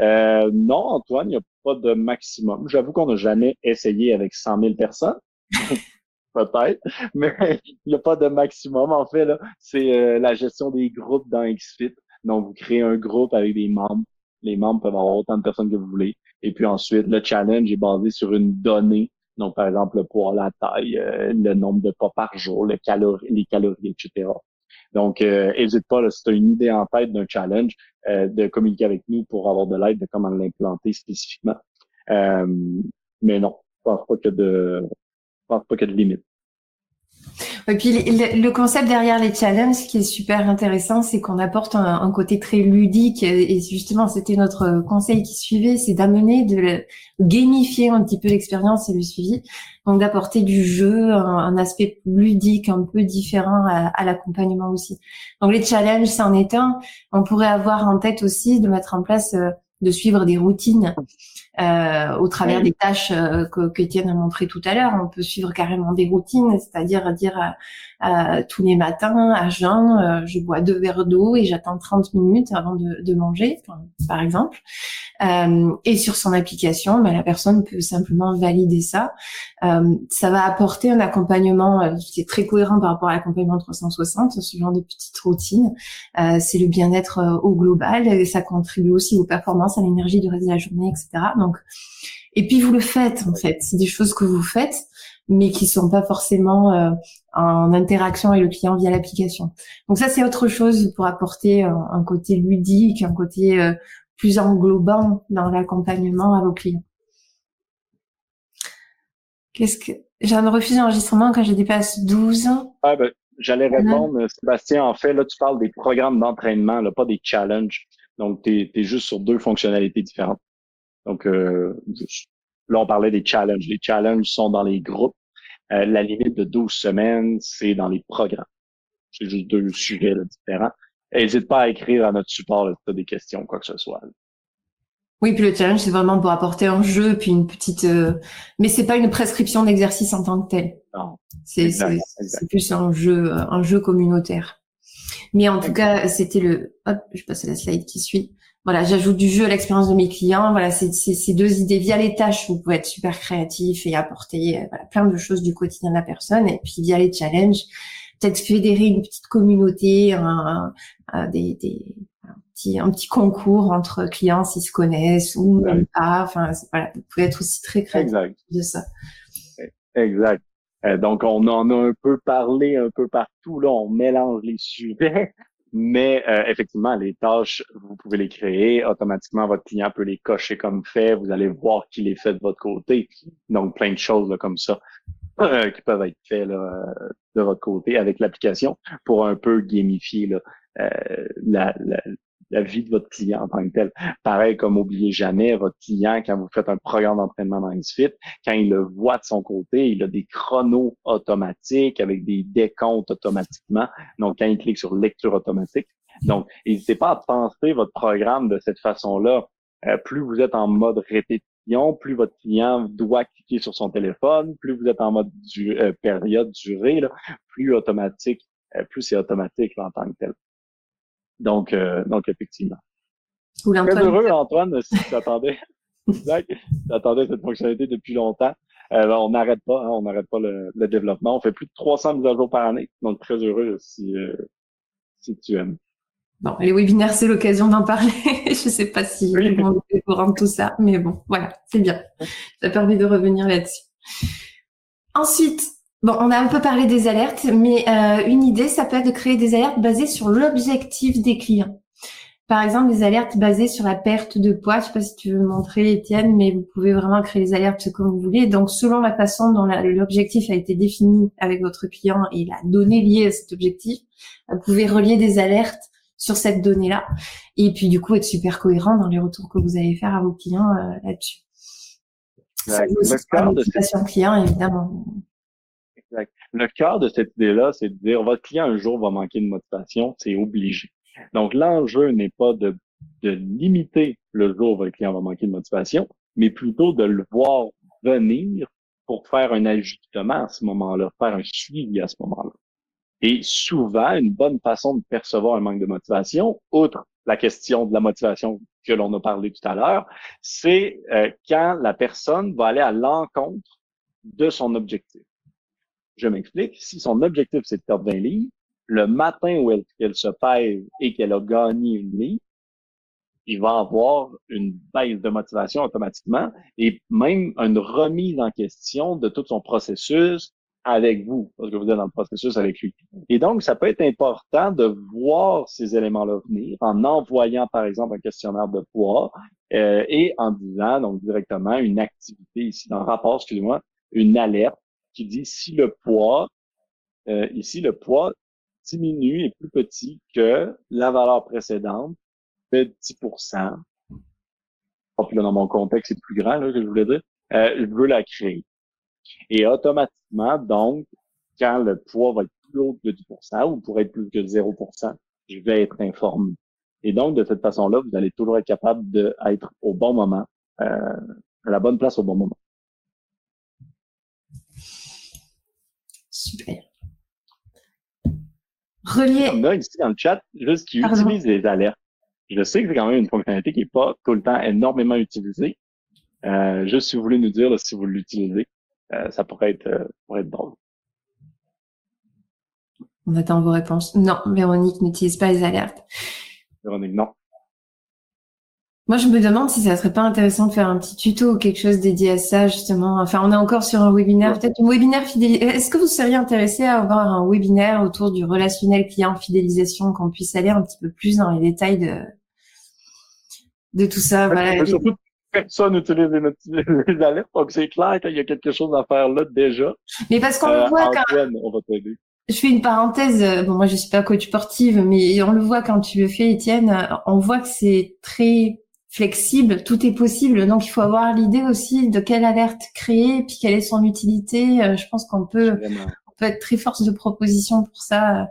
Euh, non, Antoine, il n'y a pas de maximum. J'avoue qu'on n'a jamais essayé avec 100 000 personnes. Peut-être, mais il n'y a pas de maximum. En fait, là, c'est euh, la gestion des groupes dans XFIT. Donc, vous créez un groupe avec des membres. Les membres peuvent avoir autant de personnes que vous voulez. Et puis ensuite, le challenge est basé sur une donnée. Donc, par exemple, le poids, la taille, euh, le nombre de pas par jour, le calories, les calories, etc. Donc, n'hésite pas, là, si tu as une idée en tête d'un challenge, euh, de communiquer avec nous pour avoir de l'aide de comment l'implanter spécifiquement. Euh, mais non, je pense pas que de, je pense pas a de limite. Et puis le, concept derrière les challenges, qui est super intéressant, c'est qu'on apporte un, côté très ludique. Et justement, c'était notre conseil qui suivait, c'est d'amener, de gamifier un petit peu l'expérience et le suivi. Donc d'apporter du jeu, un, aspect ludique un peu différent à, à l'accompagnement aussi. Donc les challenges, c'en est un. On pourrait avoir en tête aussi de mettre en place, euh, de suivre des routines. Euh, au travers des tâches euh, que, que Étienne a montré tout à l'heure. On peut suivre carrément des routines, c'est-à-dire dire euh, tous les matins à jeun, je bois deux verres d'eau et j'attends 30 minutes avant de, de manger, par exemple. et sur son application, ben, la personne peut simplement valider ça. ça va apporter un accompagnement qui est très cohérent par rapport à l'accompagnement 360, ce genre de petites routines. c'est le bien-être au global et ça contribue aussi aux performances, à l'énergie du reste de la journée, etc. Donc, et puis vous le faites en fait. C'est des choses que vous faites, mais qui sont pas forcément euh, en interaction avec le client via l'application. Donc ça, c'est autre chose pour apporter un, côté ludique, un côté euh, plus englobant dans l'accompagnement à vos clients. Qu'est-ce que j'ai un refus d'enregistrement quand je dépasse 12 ans ah ben, J'allais répondre, Sébastien. En fait, là, tu parles des programmes d'entraînement, pas des challenges. Donc, tu es, juste sur deux fonctionnalités différentes. Donc, euh, là, on parlait des challenges. Les challenges sont dans les groupes. Euh, la limite de 12 semaines, c'est dans les programmes. C'est juste deux sujets différents. N'hésite pas à écrire à notre support si tu as des questions, quoi que ce soit. Oui, puis le challenge, c'est vraiment pour apporter un jeu, puis une petite... Euh... Mais c'est pas une prescription d'exercice en tant que tel. Non. C'est plus un jeu, un jeu communautaire. Mais en tout cas, c'était le... Hop, je passe à la slide qui suit voilà, j'ajoute du jeu à l'expérience de mes clients. Voilà, c'est ces deux idées via les tâches, vous pouvez être super créatif et apporter euh, voilà, plein de choses du quotidien de la personne. Et puis via les challenges, peut-être fédérer une petite communauté, un, des, des un, petit, un petit concours entre clients s'ils se connaissent ou même pas. Enfin, voilà, vous pouvez être aussi très créatif de ça. Exact. Euh, donc, on en a un peu parlé un peu partout. Là, on mélange les sujets. Mais euh, effectivement, les tâches, vous pouvez les créer. Automatiquement, votre client peut les cocher comme fait. Vous allez voir qu'il est fait de votre côté. Donc, plein de choses comme ça euh, qui peuvent être faites de votre côté avec l'application pour un peu gamifier là, euh, la, la, la vie de votre client en tant que tel. Pareil comme oubliez jamais votre client quand vous faites un programme d'entraînement dans XFIT, quand il le voit de son côté, il a des chronos automatiques avec des décomptes automatiquement. Donc quand il clique sur lecture automatique, donc n'hésitez pas à penser votre programme de cette façon-là. Euh, plus vous êtes en mode répétition, plus votre client doit cliquer sur son téléphone, plus vous êtes en mode euh, période durée, là, plus automatique, euh, plus c'est automatique en tant que tel. Donc, euh, donc effectivement. Très heureux, Antoine, si tu attendais. exact. Tu attendais cette fonctionnalité depuis longtemps. Euh, on n'arrête pas, hein, on n'arrête pas le, développement. On fait plus de 300 mises à jour par année. Donc, très heureux si, euh, si tu aimes. Bon, les webinaires, c'est l'occasion d'en parler. je sais pas si oui. on est au courant de tout ça, mais bon, voilà, c'est bien. Ça permet de revenir là-dessus. Ensuite, Bon, on a un peu parlé des alertes, mais euh, une idée, ça peut être de créer des alertes basées sur l'objectif des clients. Par exemple, des alertes basées sur la perte de poids. Je sais pas si tu veux montrer, Étienne, mais vous pouvez vraiment créer des alertes comme vous voulez. Donc, selon la façon dont l'objectif a été défini avec votre client et la donnée liée à cet objectif, vous pouvez relier des alertes sur cette donnée-là. Et puis, du coup, être super cohérent dans les retours que vous allez faire à vos clients euh, là-dessus. Ouais, client, évidemment. Le cœur de cette idée-là, c'est de dire votre client un jour va manquer de motivation, c'est obligé. Donc l'enjeu n'est pas de, de limiter le jour où votre client va manquer de motivation, mais plutôt de le voir venir pour faire un ajustement à ce moment-là, faire un suivi à ce moment-là. Et souvent, une bonne façon de percevoir un manque de motivation, outre la question de la motivation que l'on a parlé tout à l'heure, c'est euh, quand la personne va aller à l'encontre de son objectif. Je m'explique. Si son objectif, c'est de perdre 20 livres, le matin où elle, se pèse et qu'elle a gagné une livre, il va avoir une baisse de motivation automatiquement et même une remise en question de tout son processus avec vous, parce que vous êtes dans le processus avec lui. Et donc, ça peut être important de voir ces éléments-là venir en envoyant, par exemple, un questionnaire de poids euh, et en disant, donc directement, une activité ici dans rapport, excusez-moi, une alerte qui dit si le poids, euh, ici, le poids diminue et plus petit que la valeur précédente de 10% puis là, dans mon contexte, c'est plus grand là, que je voulais dire. Euh, je veux la créer. Et automatiquement, donc, quand le poids va être plus haut que 10% ou pourrait être plus que 0% je vais être informé. Et donc, de cette façon-là, vous allez toujours être capable d'être au bon moment, euh, à la bonne place au bon moment. Super. Relier. On a ici dans le chat, juste qui utilise les alertes. Je sais que c'est quand même une fonctionnalité qui n'est pas tout le temps énormément utilisée. Euh, juste si vous voulez nous dire si vous l'utilisez, euh, ça pourrait être, euh, pourrait être drôle. On attend vos réponses. Non, Véronique n'utilise pas les alertes. Véronique, non. Moi, je me demande si ça serait pas intéressant de faire un petit tuto ou quelque chose dédié à ça, justement. Enfin, on est encore sur un webinaire, peut-être un webinaire fidélisation. Est-ce que vous seriez intéressé à avoir un webinaire autour du relationnel client fidélisation, qu'on puisse aller un petit peu plus dans les détails de, de tout ça? Voilà. Surtout, personne n'utilise les, alertes, donc c'est clair qu'il y a quelque chose à faire là déjà. Mais parce qu'on le euh, voit quand... on va t'aider je fais une parenthèse. Bon, moi, je suis pas coach sportive, mais on le voit quand tu le fais, Étienne. On voit que c'est très flexible, tout est possible. Donc, il faut avoir l'idée aussi de quelle alerte créer, puis quelle est son utilité. Euh, je pense qu'on peut, on peut être très force de proposition pour ça.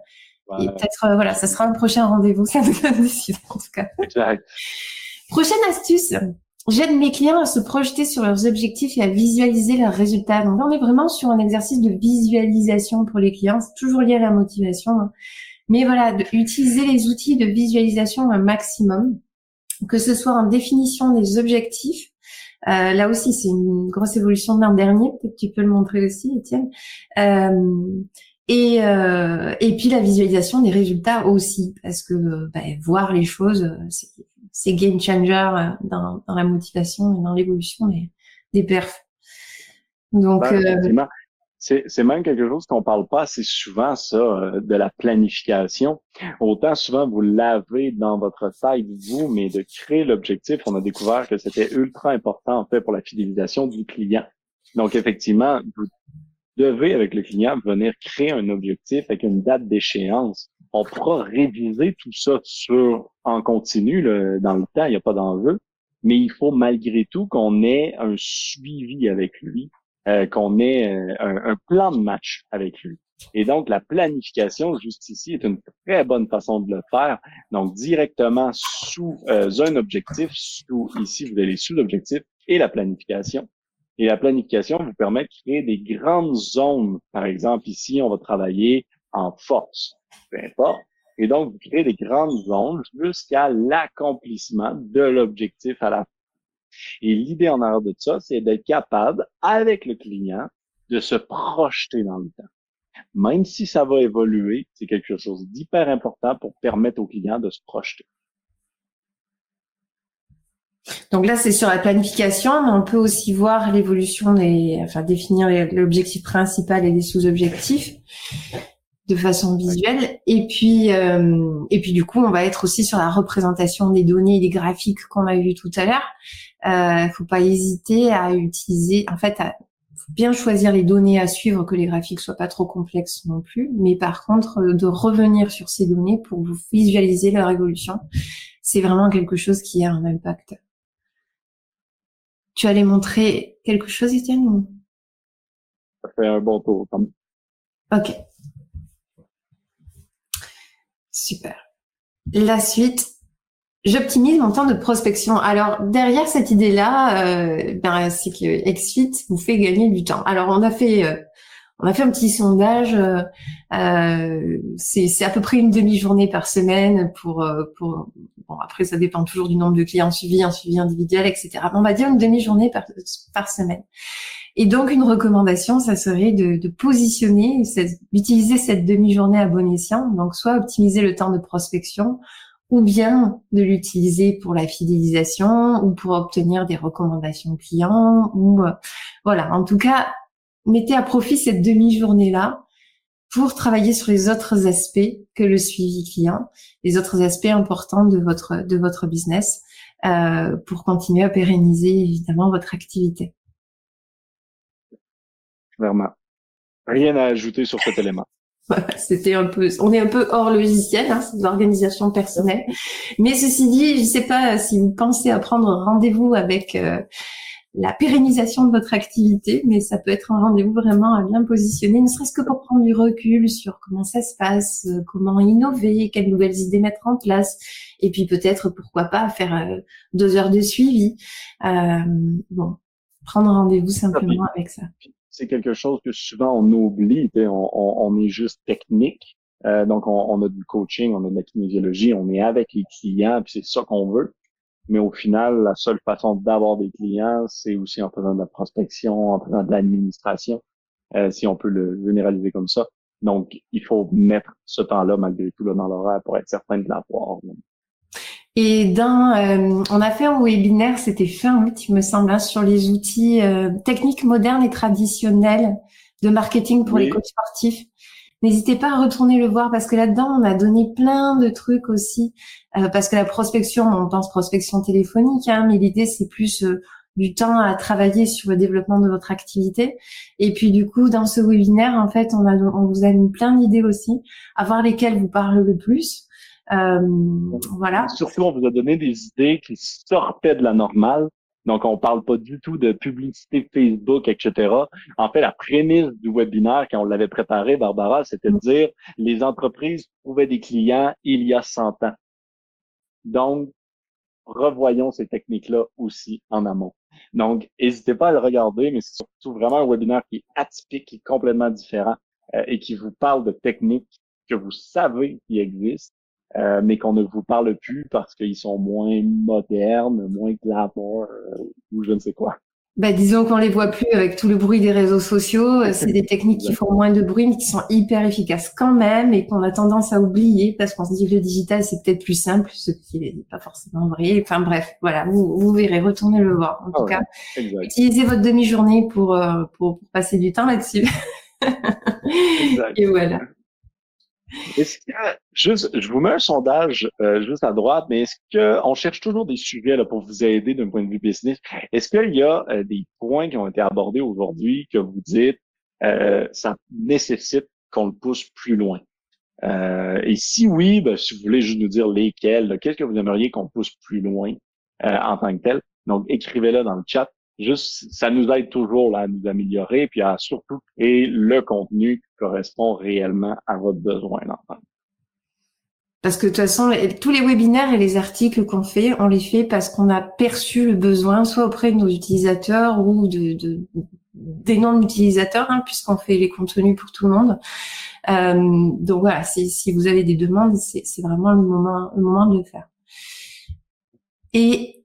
Et peut-être, euh, voilà, ça sera un prochain rendez-vous. Ça nous décide, en tout cas. Prochaine astuce. J'aide mes clients à se projeter sur leurs objectifs et à visualiser leurs résultats. Donc là, on est vraiment sur un exercice de visualisation pour les clients. C'est toujours lié à la motivation. Hein. Mais voilà, utiliser les outils de visualisation un maximum que ce soit en définition des objectifs. Euh, là aussi, c'est une grosse évolution de l'an dernier. Peut-être que tu peux le montrer aussi, Étienne. Euh, et, euh, et puis la visualisation des résultats aussi, parce que bah, voir les choses, c'est game changer dans, dans, la motivation et dans l'évolution des, des perfs. Donc, bah, c'est même quelque chose qu'on parle pas assez souvent, ça, euh, de la planification. Autant souvent vous l'avez dans votre tête, vous, mais de créer l'objectif, on a découvert que c'était ultra important, en fait, pour la fidélisation du client. Donc, effectivement, vous devez, avec le client, venir créer un objectif avec une date d'échéance. On pourra réviser tout ça sur en continu dans le temps, il n'y a pas d'enjeu, mais il faut malgré tout qu'on ait un suivi avec lui euh, qu'on ait euh, un, plan de match avec lui. Et donc, la planification, juste ici, est une très bonne façon de le faire. Donc, directement sous euh, un objectif, sous ici, vous avez sous l'objectif et la planification. Et la planification vous permet de créer des grandes zones. Par exemple, ici, on va travailler en force, peu importe. Et donc, vous créez des grandes zones jusqu'à l'accomplissement de l'objectif à la et l'idée en arrière de ça, c'est d'être capable, avec le client, de se projeter dans le temps. Même si ça va évoluer, c'est quelque chose d'hyper important pour permettre au client de se projeter. Donc là, c'est sur la planification, mais on peut aussi voir l'évolution des, enfin, définir l'objectif principal et les sous-objectifs de façon visuelle. Et puis, euh, et puis du coup, on va être aussi sur la représentation des données et des graphiques qu'on a vu tout à l'heure. Euh, faut pas hésiter à utiliser, en fait, à, faut bien choisir les données à suivre, que les graphiques soient pas trop complexes non plus. Mais par contre, euh, de revenir sur ces données pour vous visualiser leur évolution, c'est vraiment quelque chose qui a un impact. Tu allais montrer quelque chose, Étienne Ça fait un bon tour. Ok. Super. La suite, j'optimise mon temps de prospection. Alors derrière cette idée-là, euh, ben, c'est que XFIT vous fait gagner du temps. Alors on a fait, euh, on a fait un petit sondage. Euh, c'est à peu près une demi-journée par semaine pour pour bon, après, ça dépend toujours du nombre de clients suivis, un suivi individuel, etc. on va dire une demi-journée par, par semaine. Et donc, une recommandation, ça serait de, de positionner, d'utiliser cette demi-journée à bon escient. Donc, soit optimiser le temps de prospection, ou bien de l'utiliser pour la fidélisation ou pour obtenir des recommandations clients ou euh, voilà. En tout cas, mettez à profit cette demi-journée-là pour travailler sur les autres aspects que le suivi client, les autres aspects importants de votre de votre business euh, pour continuer à pérenniser évidemment votre activité. Clairement. Rien à ajouter sur cet élément. C'était un peu, on est un peu hors logiciel, hein, c'est de l'organisation personnelle. Mais ceci dit, je ne sais pas si vous pensez à prendre rendez-vous avec euh, la pérennisation de votre activité, mais ça peut être un rendez-vous vraiment à bien positionner, ne serait-ce que pour prendre du recul sur comment ça se passe, euh, comment innover, quelles nouvelles idées mettre en place, et puis peut-être pourquoi pas faire euh, deux heures de suivi. bon, prendre rendez-vous simplement avec ça c'est quelque chose que souvent on oublie. On, on, est juste technique. Euh, donc, on, a du coaching, on a de la kinésiologie, on est avec les clients, puis c'est ça qu'on veut. Mais au final, la seule façon d'avoir des clients, c'est aussi en faisant de la prospection, en faisant de l'administration, euh, si on peut le généraliser comme ça. Donc, il faut mettre ce temps-là, malgré tout, là, dans l'horaire pour être certain de l'avoir. Et dans, euh, on a fait un webinaire, c'était fin août, il me semble, hein, sur les outils euh, techniques modernes et traditionnels de marketing pour les coachs sportifs. N'hésitez pas à retourner le voir parce que là-dedans, on a donné plein de trucs aussi. Euh, parce que la prospection, on pense prospection téléphonique, hein, mais l'idée, c'est plus du temps à travailler sur le développement de votre activité. Et puis du coup, dans ce webinaire, en fait, on, a, on vous a mis plein d'idées aussi, à voir lesquelles vous parlent le plus. Euh, voilà. Surtout, on vous a donné des idées qui sortaient de la normale. Donc, on parle pas du tout de publicité Facebook, etc. En fait, la prémisse du webinaire, quand on l'avait préparé, Barbara, c'était de mm. dire les entreprises trouvaient des clients il y a 100 ans. Donc, revoyons ces techniques-là aussi en amont. Donc, n'hésitez pas à le regarder, mais c'est surtout vraiment un webinaire qui est atypique, qui est complètement différent euh, et qui vous parle de techniques que vous savez qui existent, euh, mais qu'on ne vous parle plus parce qu'ils sont moins modernes, moins glamour euh, ou je ne sais quoi. Ben, disons qu'on les voit plus avec tout le bruit des réseaux sociaux. Euh, c'est des techniques qui font moins de bruit, mais qui sont hyper efficaces quand même et qu'on a tendance à oublier parce qu'on se dit que le digital, c'est peut-être plus simple, ce qui n'est pas forcément vrai. Enfin bref, voilà, vous, vous verrez, retournez le voir. En tout ah cas, utilisez votre demi-journée pour, pour, pour, passer du temps là-dessus. et voilà. Est-ce que, juste, je vous mets un sondage euh, juste à droite, mais est-ce que on cherche toujours des sujets là, pour vous aider d'un point de vue business? Est-ce qu'il y a euh, des points qui ont été abordés aujourd'hui que vous dites euh, ça nécessite qu'on le pousse plus loin? et si oui, ben, si vous voulez juste nous dire lesquels, qu'est-ce que vous aimeriez qu'on pousse plus loin en tant que tel? Donc, écrivez-le dans le chat juste, ça nous aide toujours là, à nous améliorer, puis à surtout créer le contenu correspond réellement à votre besoin d'entendre. Parce que de toute façon, tous les webinaires et les articles qu'on fait, on les fait parce qu'on a perçu le besoin, soit auprès de nos utilisateurs ou de, de des non-utilisateurs, hein, puisqu'on fait les contenus pour tout le monde. Euh, donc voilà, si, si vous avez des demandes, c'est vraiment le moment, le moment de le faire. Et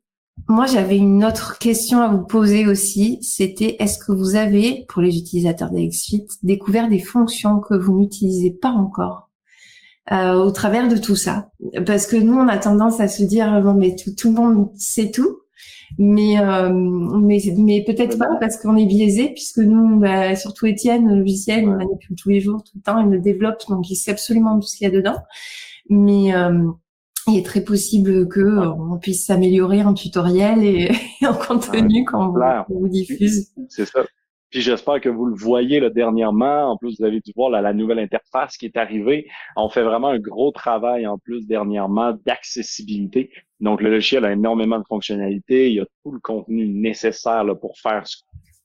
moi, j'avais une autre question à vous poser aussi. C'était est-ce que vous avez, pour les utilisateurs d'Exfit, découvert des fonctions que vous n'utilisez pas encore euh, au travers de tout ça? Parce que nous, on a tendance à se dire bon, mais tout, tout le monde sait tout. Mais euh, mais, mais peut-être pas parce qu'on est biaisé puisque nous, bah, surtout Étienne, le logiciel, on manipule tous les jours, tout le temps, il le développe, donc il sait absolument tout ce qu'il y a dedans. Mais euh, il est très possible que euh, on puisse s'améliorer en tutoriel et, en contenu quand vous, vous, diffuse. C'est ça. Puis j'espère que vous le voyez là, dernièrement. En plus, vous avez dû voir la nouvelle interface qui est arrivée. On fait vraiment un gros travail en plus dernièrement d'accessibilité. Donc, le logiciel a énormément de fonctionnalités. Il y a tout le contenu nécessaire là, pour faire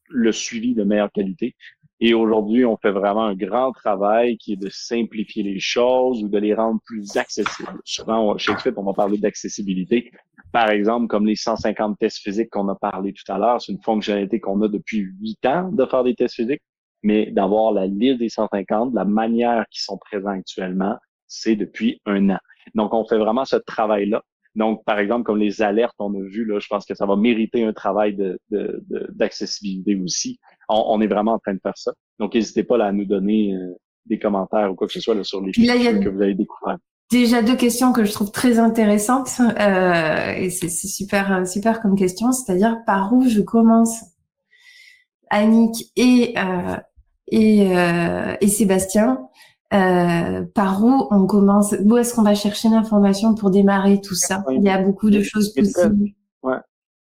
le suivi de meilleure qualité. Et aujourd'hui, on fait vraiment un grand travail qui est de simplifier les choses ou de les rendre plus accessibles. Souvent, chez Fit, on va parler d'accessibilité. Par exemple, comme les 150 tests physiques qu'on a parlé tout à l'heure, c'est une fonctionnalité qu'on a depuis huit ans de faire des tests physiques, mais d'avoir la liste des 150, la manière qui sont présents actuellement, c'est depuis un an. Donc, on fait vraiment ce travail-là. Donc, par exemple, comme les alertes, on a vu, là, je pense que ça va mériter un travail d'accessibilité de, aussi. On, est vraiment en train de faire ça. Donc, n'hésitez pas là, à nous donner euh, des commentaires ou quoi que ce soit là, sur les choses que vous avez découvert. Déjà deux questions que je trouve très intéressantes euh, et c'est super super comme question, c'est-à-dire par où je commence? Annick et euh, et, euh, et Sébastien euh, par où on commence? Où est-ce qu'on va chercher l'information pour démarrer tout ça? Il y a beaucoup de choses possibles. ouais.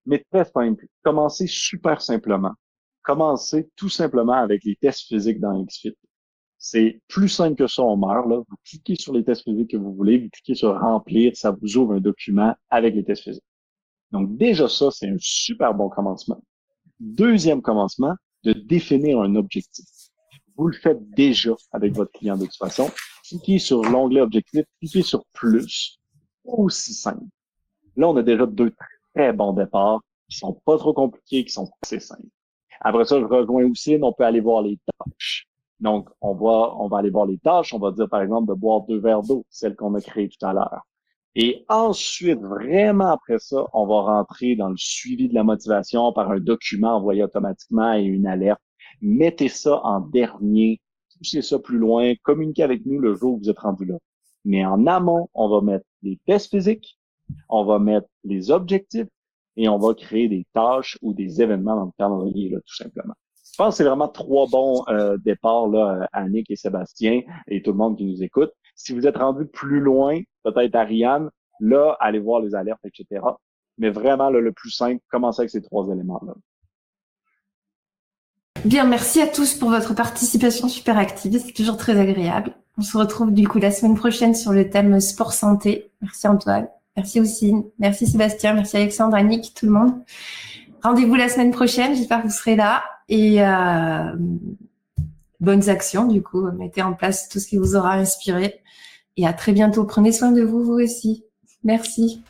Mais très simple. Commencez super simplement. Commencez tout simplement avec les tests physiques dans XFIT. C'est plus simple que ça, on meurt. Là. Vous cliquez sur les tests physiques que vous voulez, vous cliquez sur remplir, ça vous ouvre un document avec les tests physiques. Donc déjà ça, c'est un super bon commencement. Deuxième commencement, de définir un objectif. Vous le faites déjà avec votre client de toute façon. Cliquez sur l'onglet objectif, cliquez sur plus. Aussi simple. Là, on a déjà deux très bons départs qui sont pas trop compliqués, qui sont assez simples. Après ça, je rejoins aussi, on peut aller voir les tâches. Donc, on va, on va aller voir les tâches. On va dire, par exemple, de boire deux verres d'eau, celle qu'on a créée tout à l'heure. Et ensuite, vraiment après ça, on va rentrer dans le suivi de la motivation par un document envoyé automatiquement et une alerte mettez ça en dernier, poussez ça plus loin, communiquez avec nous le jour où vous êtes rendu là. Mais en amont, on va mettre les tests physiques, on va mettre les objectifs et on va créer des tâches ou des événements dans le calendrier, là, tout simplement. Je pense que c'est vraiment trois bons euh, départs, là, Annick et Sébastien et tout le monde qui nous écoute. Si vous êtes rendu plus loin, peut-être Ariane, là, allez voir les alertes, etc. Mais vraiment, le plus simple, commencez avec ces trois éléments-là. Bien, merci à tous pour votre participation super active. C'est toujours très agréable. On se retrouve du coup la semaine prochaine sur le thème sport santé. Merci Antoine. Merci aussi. Merci Sébastien. Merci Alexandre, Annick, tout le monde. Rendez-vous la semaine prochaine. J'espère que vous serez là. Et euh, bonnes actions du coup. Mettez en place tout ce qui vous aura inspiré. Et à très bientôt. Prenez soin de vous, vous aussi. Merci.